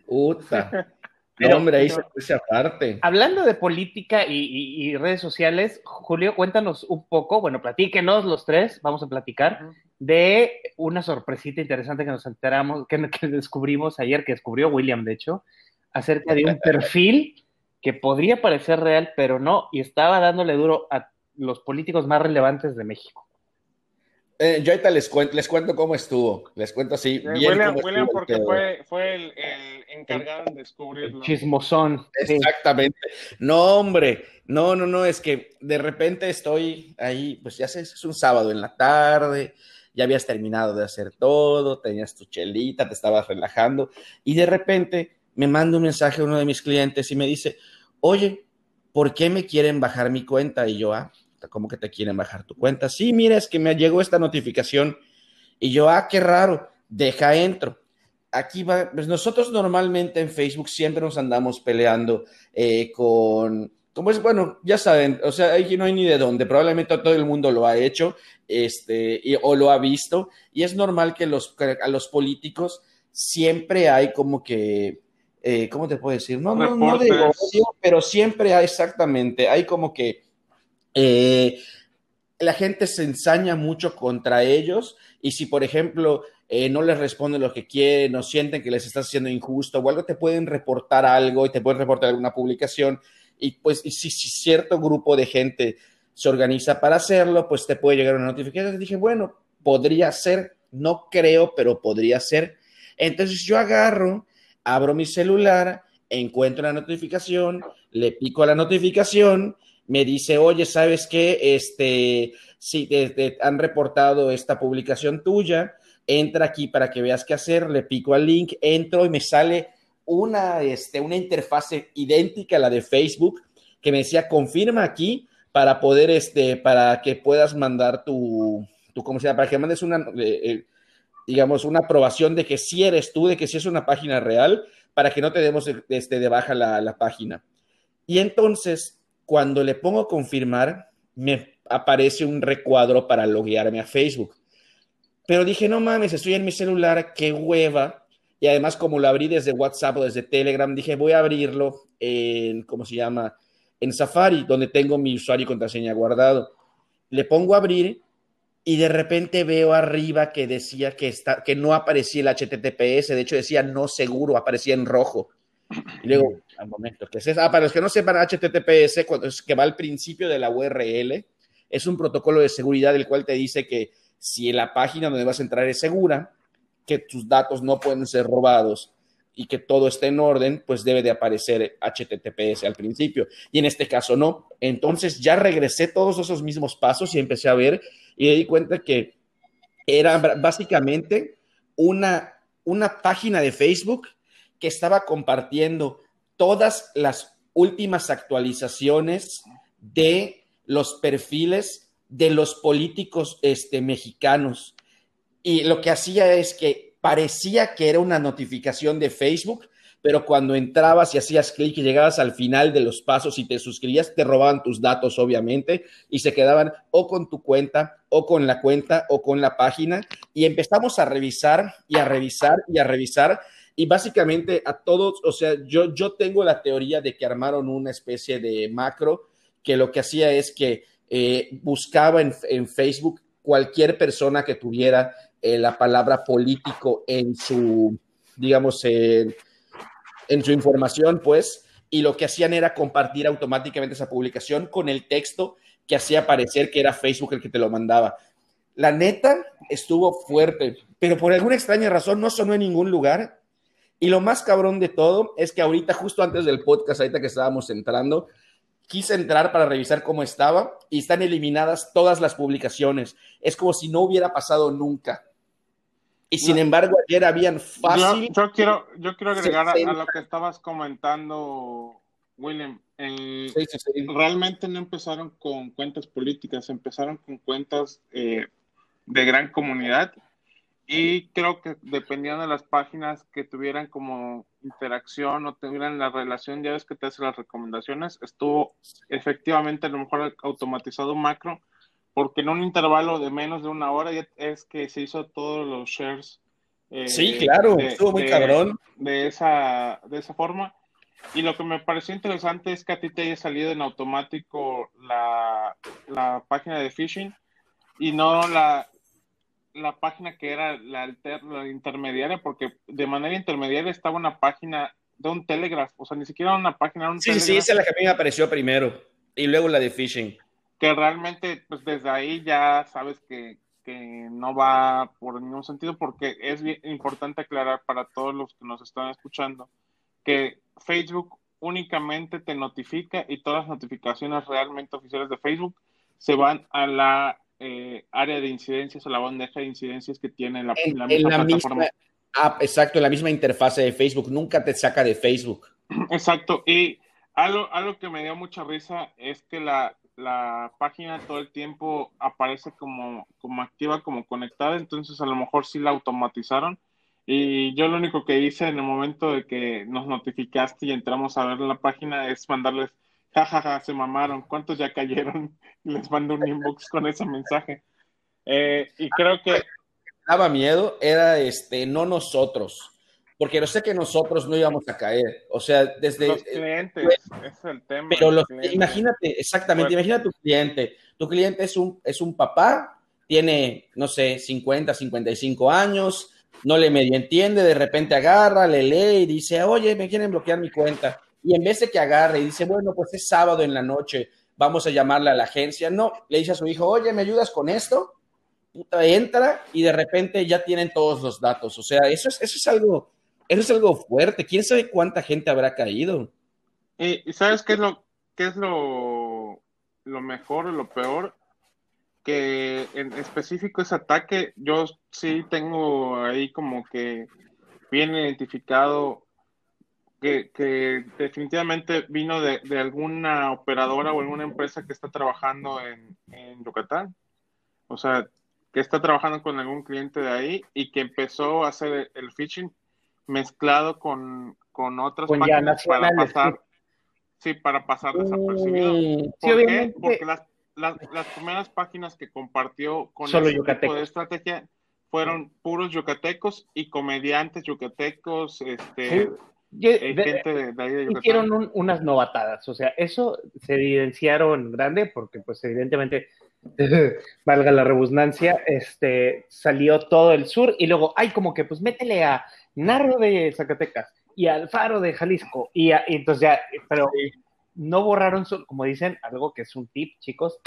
Puta. Pero, hombre, ahí se aparte. Hablando de política y, redes sociales, Julio, cuéntanos un poco, bueno, platíquenos los tres, vamos a platicar. de una sorpresita interesante que nos enteramos, que, que descubrimos ayer, que descubrió William, de hecho, acerca de un perfil que podría parecer real, pero no, y estaba dándole duro a los políticos más relevantes de México. Eh, yo ahorita les cuento, les cuento cómo estuvo. Les cuento así. Eh, William, William porque fue, fue el, encargado de descubrirlo. Chismosón. Exactamente. No, hombre. No, no, no. Es que de repente estoy ahí, pues ya sé, es un sábado en la tarde. Ya habías terminado de hacer todo, tenías tu chelita, te estabas relajando. Y de repente me manda un mensaje a uno de mis clientes y me dice, oye, ¿por qué me quieren bajar mi cuenta? Y yo, ah, ¿cómo que te quieren bajar tu cuenta? Sí, mira, es que me llegó esta notificación. Y yo, ah, qué raro, deja entro. Aquí va, pues nosotros normalmente en Facebook siempre nos andamos peleando eh, con, como es, bueno, ya saben, o sea, aquí no hay ni de dónde, probablemente todo el mundo lo ha hecho, este, o lo ha visto, y es normal que los, a los políticos siempre hay como que, eh, ¿cómo te puedo decir? No, no, no odio, pero siempre hay exactamente, hay como que eh, la gente se ensaña mucho contra ellos y si, por ejemplo, eh, no les responden lo que quieren o sienten que les estás haciendo injusto o algo, te pueden reportar algo y te pueden reportar alguna publicación y pues si, cierto grupo de gente se organiza para hacerlo, pues te puede llegar una notificación. Y dije, bueno, podría ser, no creo, pero podría ser. Entonces yo agarro, abro mi celular, encuentro la notificación, le pico a la notificación me dice, oye, ¿sabes qué? Este, si te, han reportado esta publicación tuya, entra aquí para que veas qué hacer, le pico al link, entro y me sale una, este, una interfase idéntica a la de Facebook que me decía, confirma aquí para poder, este, para que puedas mandar tu, tu ¿cómo se llama? Para que mandes una, eh, eh, digamos, una aprobación de que sí eres tú, de que sí es una página real, para que no te demos este, de baja la, la página. Y entonces cuando le pongo confirmar, me aparece un recuadro para loguearme a Facebook. Pero dije, no mames, estoy en mi celular, qué hueva. Y además, como lo abrí desde WhatsApp o desde Telegram, dije, voy a abrirlo en, ¿cómo se llama? En Safari, donde tengo mi usuario y contraseña guardado. Le pongo abrir y de repente veo arriba que decía que, está, que no aparecía el HTTPS, de hecho decía no seguro, aparecía en rojo. Y luego, al momento, que es, ah, para los que no sepan, HTTPS, cuando es que va al principio de la URL, es un protocolo de seguridad el cual te dice que si la página donde vas a entrar es segura, que tus datos no pueden ser robados y que todo esté en orden, pues debe de aparecer HTTPS al principio. Y en este caso no. Entonces ya regresé todos esos mismos pasos y empecé a ver y me di cuenta que era básicamente una, una página de Facebook que estaba compartiendo todas las últimas actualizaciones de los perfiles de los políticos este, mexicanos. Y lo que hacía es que parecía que era una notificación de Facebook, pero cuando entrabas y hacías clic y llegabas al final de los pasos y te suscribías, te robaban tus datos, obviamente, y se quedaban o con tu cuenta, o con la cuenta, o con la página. Y empezamos a revisar y a revisar y a revisar y básicamente a todos, o sea, yo, yo tengo la teoría de que armaron una especie de macro que lo que hacía es que eh, buscaba en, Facebook cualquier persona que tuviera eh, la palabra político en su, digamos, en, en su información, pues, y lo que hacían era compartir automáticamente esa publicación con el texto que hacía parecer que era Facebook el que te lo mandaba. La neta estuvo fuerte, pero por alguna extraña razón no sonó en ningún lugar y lo más cabrón de todo es que ahorita, justo antes del podcast, ahorita que estábamos entrando, quise entrar para revisar cómo estaba y están eliminadas todas las publicaciones. Es como si no hubiera pasado nunca. Y sin embargo, ayer habían fácil. Yo, quiero, yo quiero agregar a, lo que estabas comentando, William. Realmente no empezaron con cuentas políticas, empezaron con cuentas eh, de gran comunidad y creo que dependiendo de las páginas que tuvieran como interacción o tuvieran la relación, ya ves que te hace las recomendaciones, estuvo efectivamente a lo mejor automatizado macro, porque en un intervalo de menos de una hora es que se hizo todos los shares. Eh, sí, claro, estuvo muy cabrón. De esa, de esa forma. Y lo que me pareció interesante es que a ti te haya salido en automático la, la página de phishing y no la, la página que era la, la intermediaria, porque de manera intermediaria estaba una página de un Telegraph, o sea, ni siquiera una página de un Sí, sí, esa es la que a mí me apareció primero, y luego la de phishing. Que realmente, pues desde ahí ya sabes que, que no va por ningún sentido, porque es importante aclarar para todos los que nos están escuchando que Facebook únicamente te notifica y todas las notificaciones realmente oficiales de Facebook se van a la eh, área de incidencias o la bandeja de incidencias que tiene la, en, la misma plataforma. exacto, en la misma interfase de Facebook, nunca te saca de Facebook. Exacto, y algo, algo que me dio mucha risa es que la, la página todo el tiempo aparece como, como activa, como conectada, entonces a lo mejor sí la automatizaron. Y yo lo único que hice en el momento de que nos notificaste y entramos a ver la página es mandarles jajaja, ja, ja, se mamaron, ¿cuántos ya cayeron? Les mando un inbox con ese mensaje. Eh, y creo que... Daba miedo, era este, no nosotros, porque yo sé que nosotros no íbamos a caer, o sea, desde... Los clientes, es el tema. Pero los, imagínate, exactamente, imagina tu cliente, tu cliente es un, es un papá, tiene, no sé, 50, 55 años, no le medio entiende, de repente agarra, le lee y dice, oye, me quieren bloquear mi cuenta y en vez de que agarre y dice, bueno, pues es sábado en la noche, vamos a llamarle a la agencia, no, le dice a su hijo, oye, ¿me ayudas con esto? Puta, entra y de repente ya tienen todos los datos. O sea, eso es, eso es algo, eso es algo fuerte. ¿Quién sabe cuánta gente habrá caído? Y, sabes qué es lo, qué es lo, lo mejor o lo peor? Que en específico ese ataque, yo sí tengo ahí como que bien identificado que, definitivamente vino de, alguna operadora o alguna empresa que está trabajando en, Yucatán. O sea, que está trabajando con algún cliente de ahí y que empezó a hacer el phishing mezclado con, con otras páginas para pasar, sí, para pasar desapercibido. Mm, ¿Por qué? Porque las, las, primeras páginas que compartió con Solo ese tipo de estrategia fueron puros yucatecos y comediantes yucatecos, este, hicieron unas novatadas, o sea, eso se evidenciaron grande porque pues evidentemente, valga la redundancia, este, salió todo el sur y luego, ay, como que pues métele a Narro de Zacatecas y al Faro de Jalisco y, entonces ya, pero no borraron, como dicen, algo que es un tip, chicos,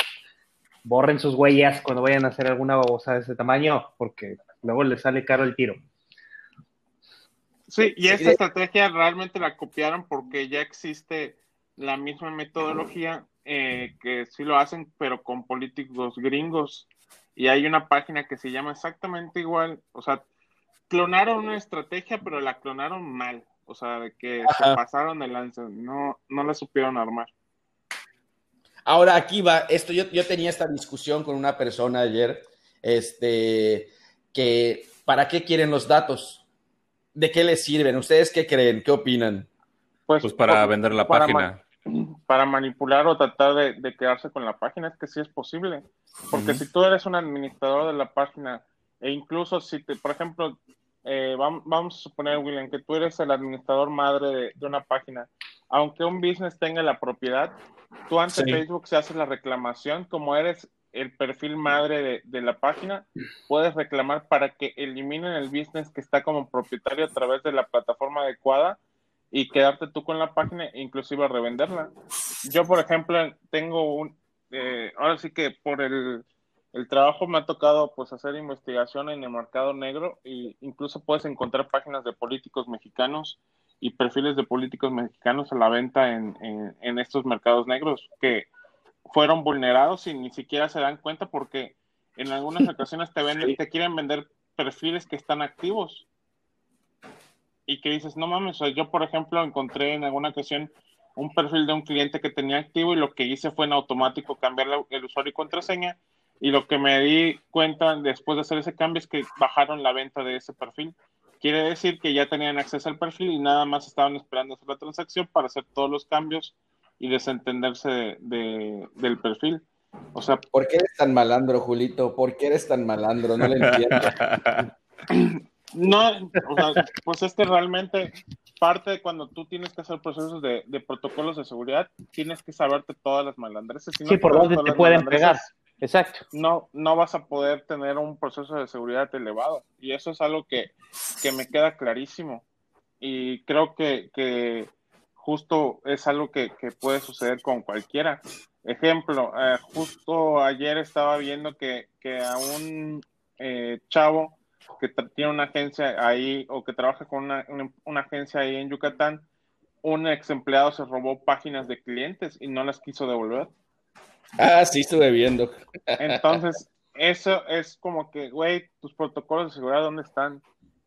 borren sus huellas cuando vayan a hacer alguna babosa de ese tamaño porque luego les sale caro el tiro. Sí, y esta estrategia realmente la copiaron porque ya existe la misma metodología eh, que sí lo hacen, pero con políticos gringos. Y hay una página que se llama exactamente igual. O sea, clonaron una estrategia, pero la clonaron mal. O sea, de que se pasaron de lanza. No, no la supieron armar. Ahora aquí va, esto yo, yo tenía esta discusión con una persona ayer, este, que ¿para qué quieren los datos? ¿De qué les sirven? ¿Ustedes qué creen? ¿Qué opinan? Pues, pues para vender la página. para manipular o tratar de, quedarse con la página, es que sí es posible. Porque si tú eres un administrador de la página, e incluso si, te, por ejemplo, eh, vamos, a suponer, William, que tú eres el administrador madre de, una página, aunque un business tenga la propiedad, tú ante Facebook se hace la reclamación, como eres el perfil madre de, la página, puedes reclamar para que eliminen el business que está como propietario a través de la plataforma adecuada y quedarte tú con la página e inclusive revenderla. Yo, por ejemplo, tengo un, eh, ahora sí que por el, el, trabajo me ha tocado pues hacer investigación en el mercado negro e incluso puedes encontrar páginas de políticos mexicanos y perfiles de políticos mexicanos a la venta en, en, en estos mercados negros que fueron vulnerados y ni siquiera se dan cuenta porque en algunas ocasiones te venden, te quieren vender perfiles que están activos. Y que dices, no mames, yo por ejemplo encontré en alguna ocasión un perfil de un cliente que tenía activo y lo que hice fue en automático cambiar el usuario y contraseña. Y lo que me di cuenta después de hacer ese cambio es que bajaron la venta de ese perfil. Quiere decir que ya tenían acceso al perfil y nada más estaban esperando hacer la transacción para hacer todos los cambios y desentenderse de, del perfil. O sea, ¿por qué eres tan malandro, Julito? ¿Por qué eres tan malandro? No le entiendo. no, o sea, pues es que realmente parte de cuando tú tienes que hacer procesos de, protocolos de seguridad, tienes que saberte todas las malandreses. sí, por dónde te pueden pegar. Exacto. no, no vas a poder tener un proceso de seguridad elevado. Y eso es algo que, que me queda clarísimo. Y creo que, que justo es algo que, que, puede suceder con cualquiera. Ejemplo, eh, justo ayer estaba viendo que, que a un eh, chavo que tiene una agencia ahí o que trabaja con una, una, una agencia ahí en Yucatán, un ex empleado se robó páginas de clientes y no las quiso devolver. Ah, sí, estuve viendo. Entonces, eso es como que, güey, tus protocolos de seguridad, ¿dónde están?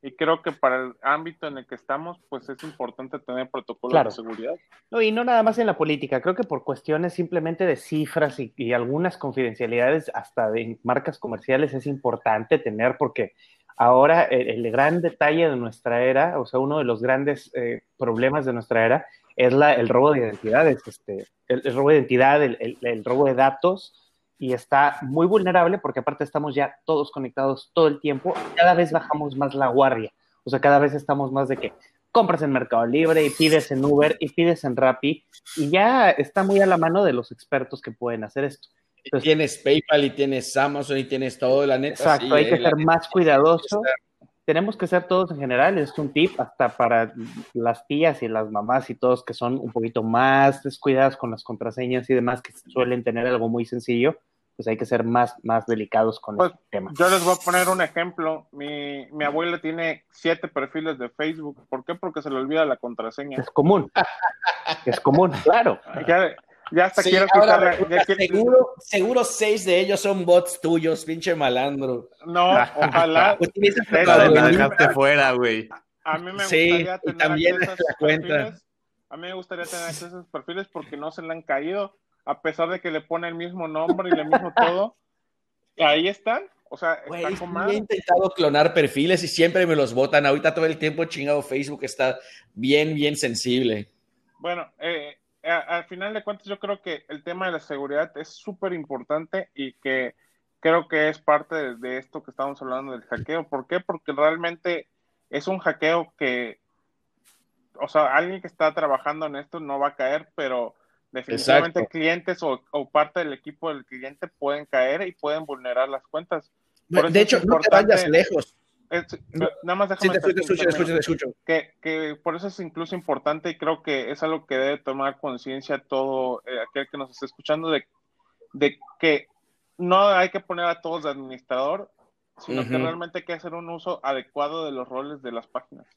Y creo que para el ámbito en el que estamos, pues es importante tener protocolos Claro. de seguridad. No, y no nada más en la política, creo que por cuestiones simplemente de cifras y, y algunas confidencialidades hasta de marcas comerciales es importante tener porque ahora el, el gran detalle de nuestra era, o sea, uno de los grandes eh, problemas de nuestra era es la, el robo de identidades, este, el, el robo de identidad, el, el- el robo de datos y está muy vulnerable porque aparte estamos ya todos conectados todo el tiempo, cada vez bajamos más la guardia, o sea, cada vez estamos más de que compras en Mercado Libre y pides en Uber y pides en Rappi y ya está muy a la mano de los expertos que pueden hacer esto. Y tienes PayPal y tienes Amazon y tienes todo, la neta. Exacto, sí, hay que eh, la ser más cuidadoso. Tenemos que ser todos en general, es un tip hasta para las tías y las mamás y todos que son un poquito más descuidadas con las contraseñas y demás, que suelen tener algo muy sencillo, pues hay que ser más, más delicados con Pues, este tema. Yo les voy a poner un ejemplo. Mi, mi abuela tiene siete perfiles de Facebook. ¿Por qué? Porque se le olvida la contraseña. Es común, es común, claro. Ya, ya hasta Sí, quiero quiero- seguro, seguro seis de ellos son bots tuyos, pinche malandro. No, ojalá. Para La, venir. dejaste fuera, güey. A mí me Sí, gustaría y tener también acceso a cuenta. perfiles. A mí me gustaría tener acceso a esos perfiles porque no se le han caído, a pesar de que le pone el mismo nombre y el mismo todo. Ahí están. O sea, sí, con he intentado clonar perfiles y siempre me los botan. Ahorita todo el tiempo chingado Facebook está bien, bien sensible. Bueno, eh, al final de cuentas yo creo que el tema de la seguridad es súper importante y que creo que es parte de, de esto que estamos hablando del hackeo. ¿Por qué? Porque realmente es un hackeo que, o sea, alguien que está trabajando en esto no va a caer, pero definitivamente Exacto. clientes o, o parte del equipo del cliente pueden caer y pueden vulnerar las cuentas. Por De hecho, no te vayas lejos. Es- No. nada más Sí, déjame escucho, te escucho, te escucho, te escucho. que, que por eso es incluso importante y creo que es algo que debe tomar conciencia todo eh, aquel que nos esté escuchando de, de que no hay que poner a todos de administrador, sino que Ujú. realmente hay que hacer un uso adecuado de los roles de las páginas.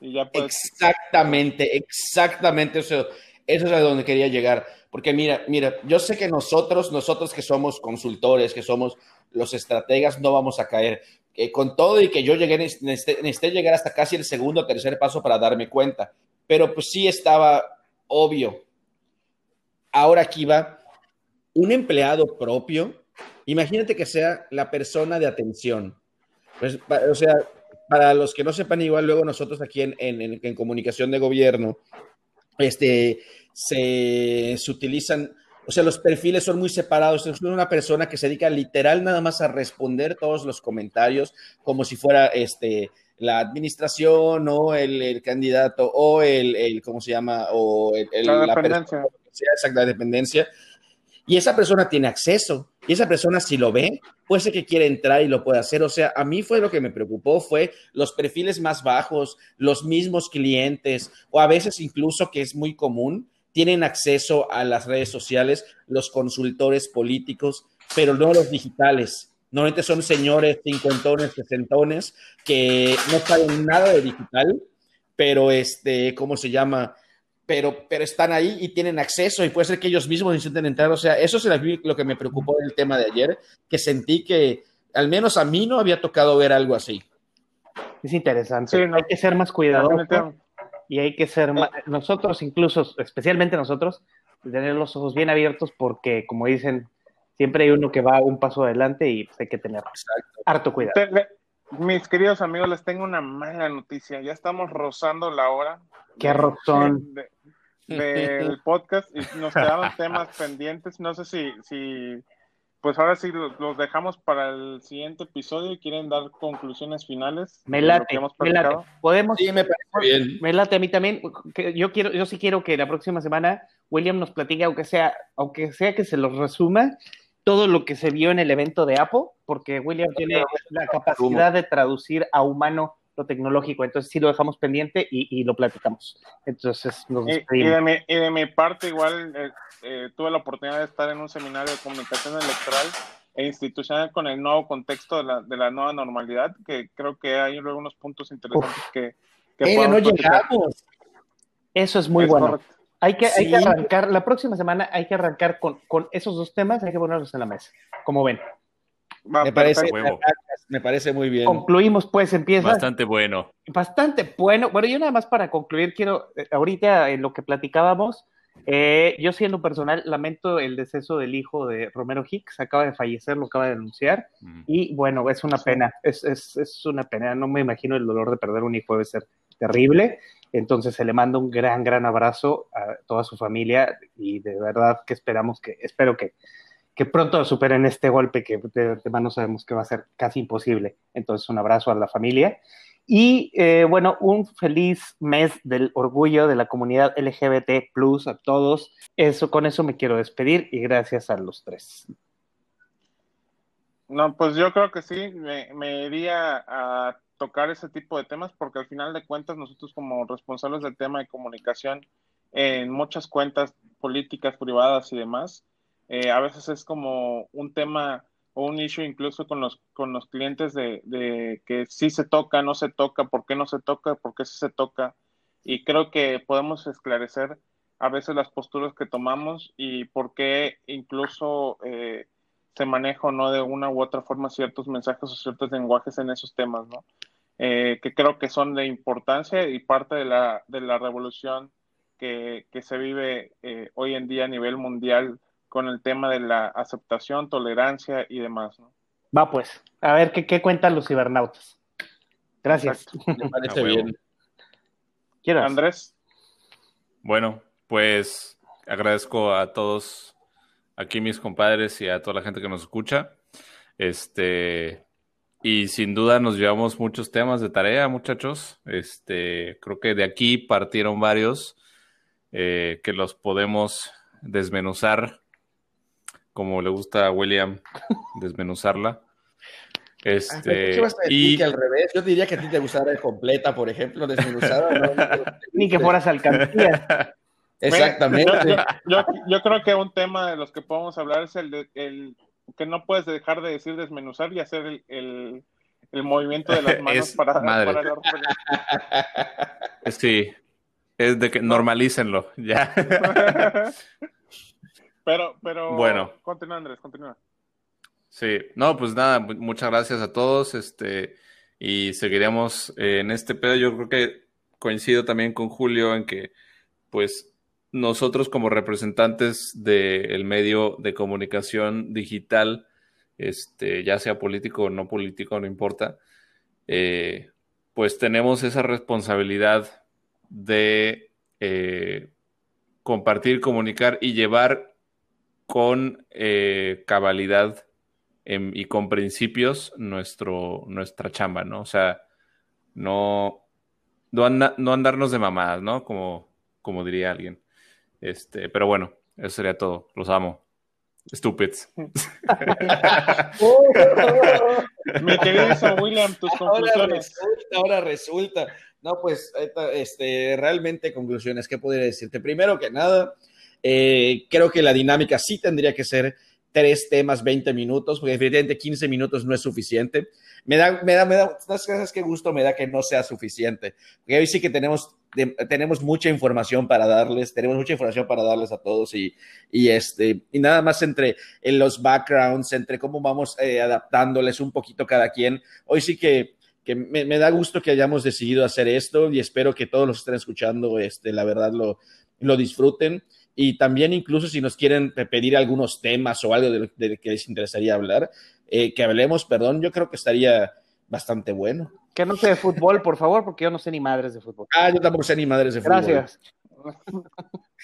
Y ya pues, Exactamente, exactamente. Eso, eso es a donde quería llegar. Porque mira, mira, yo sé que nosotros, nosotros que somos consultores, que somos los estrategas, no vamos a caer. Eh, con todo y que yo llegué, necesité, llegar hasta casi el segundo o tercer paso para darme cuenta. Pero pues sí estaba obvio. Ahora aquí va un empleado propio. Imagínate que sea la persona de atención. Pues, o sea, para los que no sepan, igual luego nosotros aquí en- en- en comunicación de gobierno, este, se, se utilizan, o sea, los perfiles son muy separados. Es una persona que se dedica literal nada más a responder todos los comentarios como si fuera este, la administración o el, el candidato o el, el, ¿cómo se llama? O el, el- la la persona dependencia. exacta dependencia. Y esa persona tiene acceso. Y esa persona, si lo ve, puede ser que quiere entrar y lo puede hacer. O sea, a mí fue lo que me preocupó, fue los perfiles más bajos, los mismos clientes, o a veces incluso, que es muy común, tienen acceso a las redes sociales, los consultores políticos, pero no los digitales. Normalmente son señores cincuentones, sesentones, que no saben nada de digital, pero este, ¿cómo se llama? pero, pero están ahí y tienen acceso y puede ser que ellos mismos intenten entrar. O sea, eso es lo que me preocupó del tema de ayer, que sentí que al menos a mí no había tocado ver algo así. Es interesante. Sí, no. Hay que ser más cuidadosos Definitivamente. Y hay que ser más, nosotros incluso, especialmente nosotros, tener los ojos bien abiertos porque, como dicen, siempre hay uno que va un paso adelante y pues, hay que tener Exacto. harto cuidado. Te- le- mis queridos amigos, les tengo una mala noticia. Ya estamos rozando la hora. Qué rozón. de- del podcast y nos quedaron temas pendientes. No sé si, si pues ahora sí los, los dejamos para el siguiente episodio y quieren dar conclusiones finales. Me de lo que late, hemos me late. platicado. Podemos, Sí, me parece bien. me late a mí también. yo quiero, yo sí quiero que la próxima semana William nos platique, aunque sea, aunque sea que se los resuma, todo lo que se vio en el evento de Apple, porque William tiene la capacidad de traducir a humano lo tecnológico, entonces sí lo dejamos pendiente y, lo platicamos. Entonces nos despedimos. Y, de, mi, parte igual eh, eh, tuve la oportunidad de estar en un seminario de comunicación electoral e institucional con el nuevo contexto de la, de la nueva normalidad, que creo que hay algunos puntos interesantes que... que eh, no llegamos. Eso es muy bueno. Hay que, hay que arrancar, la próxima semana hay que arrancar con, con esos dos temas, hay que ponerlos en la mesa, como ven. Me, parece, me parece muy bien. Concluimos, pues empieza. Bastante bueno. Bastante bueno. Bueno, yo nada más para concluir, quiero, eh, ahorita en lo que platicábamos, eh, yo siendo personal, lamento el deceso del hijo de Romero Hicks, acaba de fallecer, lo acaba de denunciar, y bueno, es una pena, es, es, es, una pena, no me imagino el dolor de perder un hijo, debe ser terrible. Entonces se le manda un gran, gran abrazo a toda su familia y de verdad que esperamos que, espero que, que pronto superen este golpe que de antemano sabemos que va a ser casi imposible. Entonces un abrazo a la familia. Y eh, bueno, un feliz mes del orgullo de la comunidad LGBT plus a todos. Eso, con eso me quiero despedir y gracias a los tres. No, pues yo creo que sí, me, me iría a tocar ese tipo de temas porque al final de cuentas nosotros como responsables del tema de comunicación en muchas cuentas políticas privadas y demás, eh, a veces es como un tema o un issue incluso con los, con los clientes de, de que si se toca, no se toca, por qué no se toca, por qué sí se toca. Y creo que podemos esclarecer a veces las posturas que tomamos y por qué incluso eh, se maneja o no de una u otra forma ciertos mensajes o ciertos lenguajes en esos temas, ¿no? Eh, que creo que son de importancia y parte de la, de la revolución que, que se vive eh, hoy en día a nivel mundial con el tema de la aceptación, tolerancia y demás. ¿no? Va pues, a ver qué, qué cuentan los cibernautas. Gracias. Me parece bien. ¿Quieres? Andrés. Bueno, pues agradezco a todos aquí mis compadres y a toda la gente que nos escucha. Este, y sin duda nos llevamos muchos temas de tarea, muchachos. Este, creo que de aquí partieron varios eh, que los podemos desmenuzar, como le gusta a William desmenuzarla. Este, y al revés, yo diría que a ti te gustara completa, por ejemplo, desmenuzada. Ni que fueras alcaldía. Exactamente. Yo, creo que un tema de los que podemos hablar es el, de, el que no puedes dejar de decir desmenuzar y hacer el, movimiento de las manos para, para Sí, es de que normalícenlo, ya. Pero, pero, bueno. Continúa, Andrés, continúa. Sí, no, pues nada, muchas gracias a todos, este, y seguiremos en este pedo. Yo creo que coincido también con Julio en que, pues, nosotros como representantes del medio de comunicación digital, este, ya sea político o no político, no importa, eh, pues tenemos esa responsabilidad de eh, compartir, comunicar y llevar con eh, cabalidad em, y con principios nuestro, nuestra chamba, ¿no? O sea, no, no, andarnos de mamadas, ¿no? Como, como diría alguien. Este, pero bueno, eso sería todo. Los amo. Stupids. Mi querido William, tus conclusiones. Ahora resulta, No, pues este, realmente conclusiones, ¿qué podría decirte? Primero que nada, eh, creo que la dinámica sí tendría que ser tres temas, 20 minutos, porque definitivamente 15 minutos no es suficiente. Me da, me da, me da, cosas que gusto me da que no sea suficiente, porque hoy sí que tenemos, tenemos mucha información para darles, tenemos mucha información para darles a todos y, y este, y nada más entre en los backgrounds, entre cómo vamos eh, adaptándoles un poquito cada quien. Hoy sí que, que me, me, da gusto que hayamos decidido hacer esto y espero que todos los estén escuchando, este, la verdad lo, lo disfruten y también incluso si nos quieren pedir algunos temas o algo de, que les interesaría hablar, eh, que hablemos, perdón, yo creo que estaría bastante bueno. Que no sea de fútbol, por favor, porque yo no sé ni madres de fútbol. Ah, yo tampoco sé ni madres de fútbol. Gracias.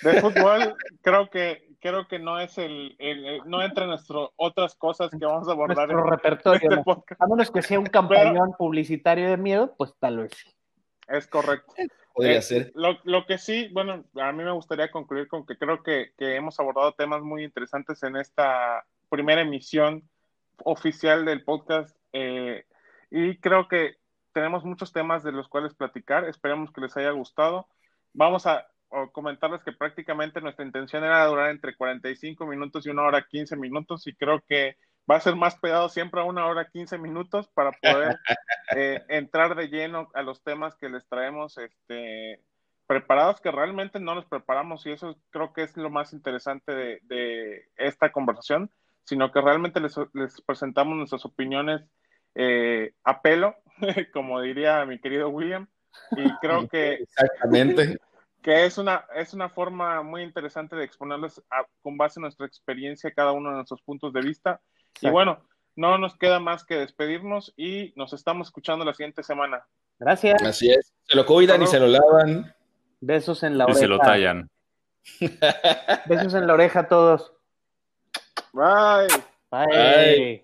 De fútbol, creo que creo que no es el, no entra en nuestras otras cosas que vamos a abordar en repertorio. Este a menos que sea un campañón publicitario de miedo, pues tal vez. Es correcto. Podría eh, ser. Lo, que sí, bueno, a mí me gustaría concluir con que creo que, hemos abordado temas muy interesantes en esta primera emisión oficial del podcast. Eh, y creo que tenemos muchos temas de los cuales platicar. Esperemos que les haya gustado. Vamos a comentarles que prácticamente nuestra intención era durar entre 45 minutos y una hora 15 minutos y creo que va a ser más pegado siempre a una hora 15 minutos para poder eh, entrar de lleno a los temas que les traemos este, preparados, que realmente no los preparamos y eso creo que es lo más interesante de, esta conversación, sino que realmente les, presentamos nuestras opiniones eh, a pelo, como diría mi querido William, y creo que... Exactamente. que es una, es una forma muy interesante de exponerles con base en nuestra experiencia cada uno de nuestros puntos de vista. Y bueno, no nos queda más que despedirnos y nos estamos escuchando la siguiente semana. Gracias. Así es. Se lo cuidan y se lo lavan. Besos en la oreja. Y se lo tallan. Besos en la oreja a todos. Bye. Bye.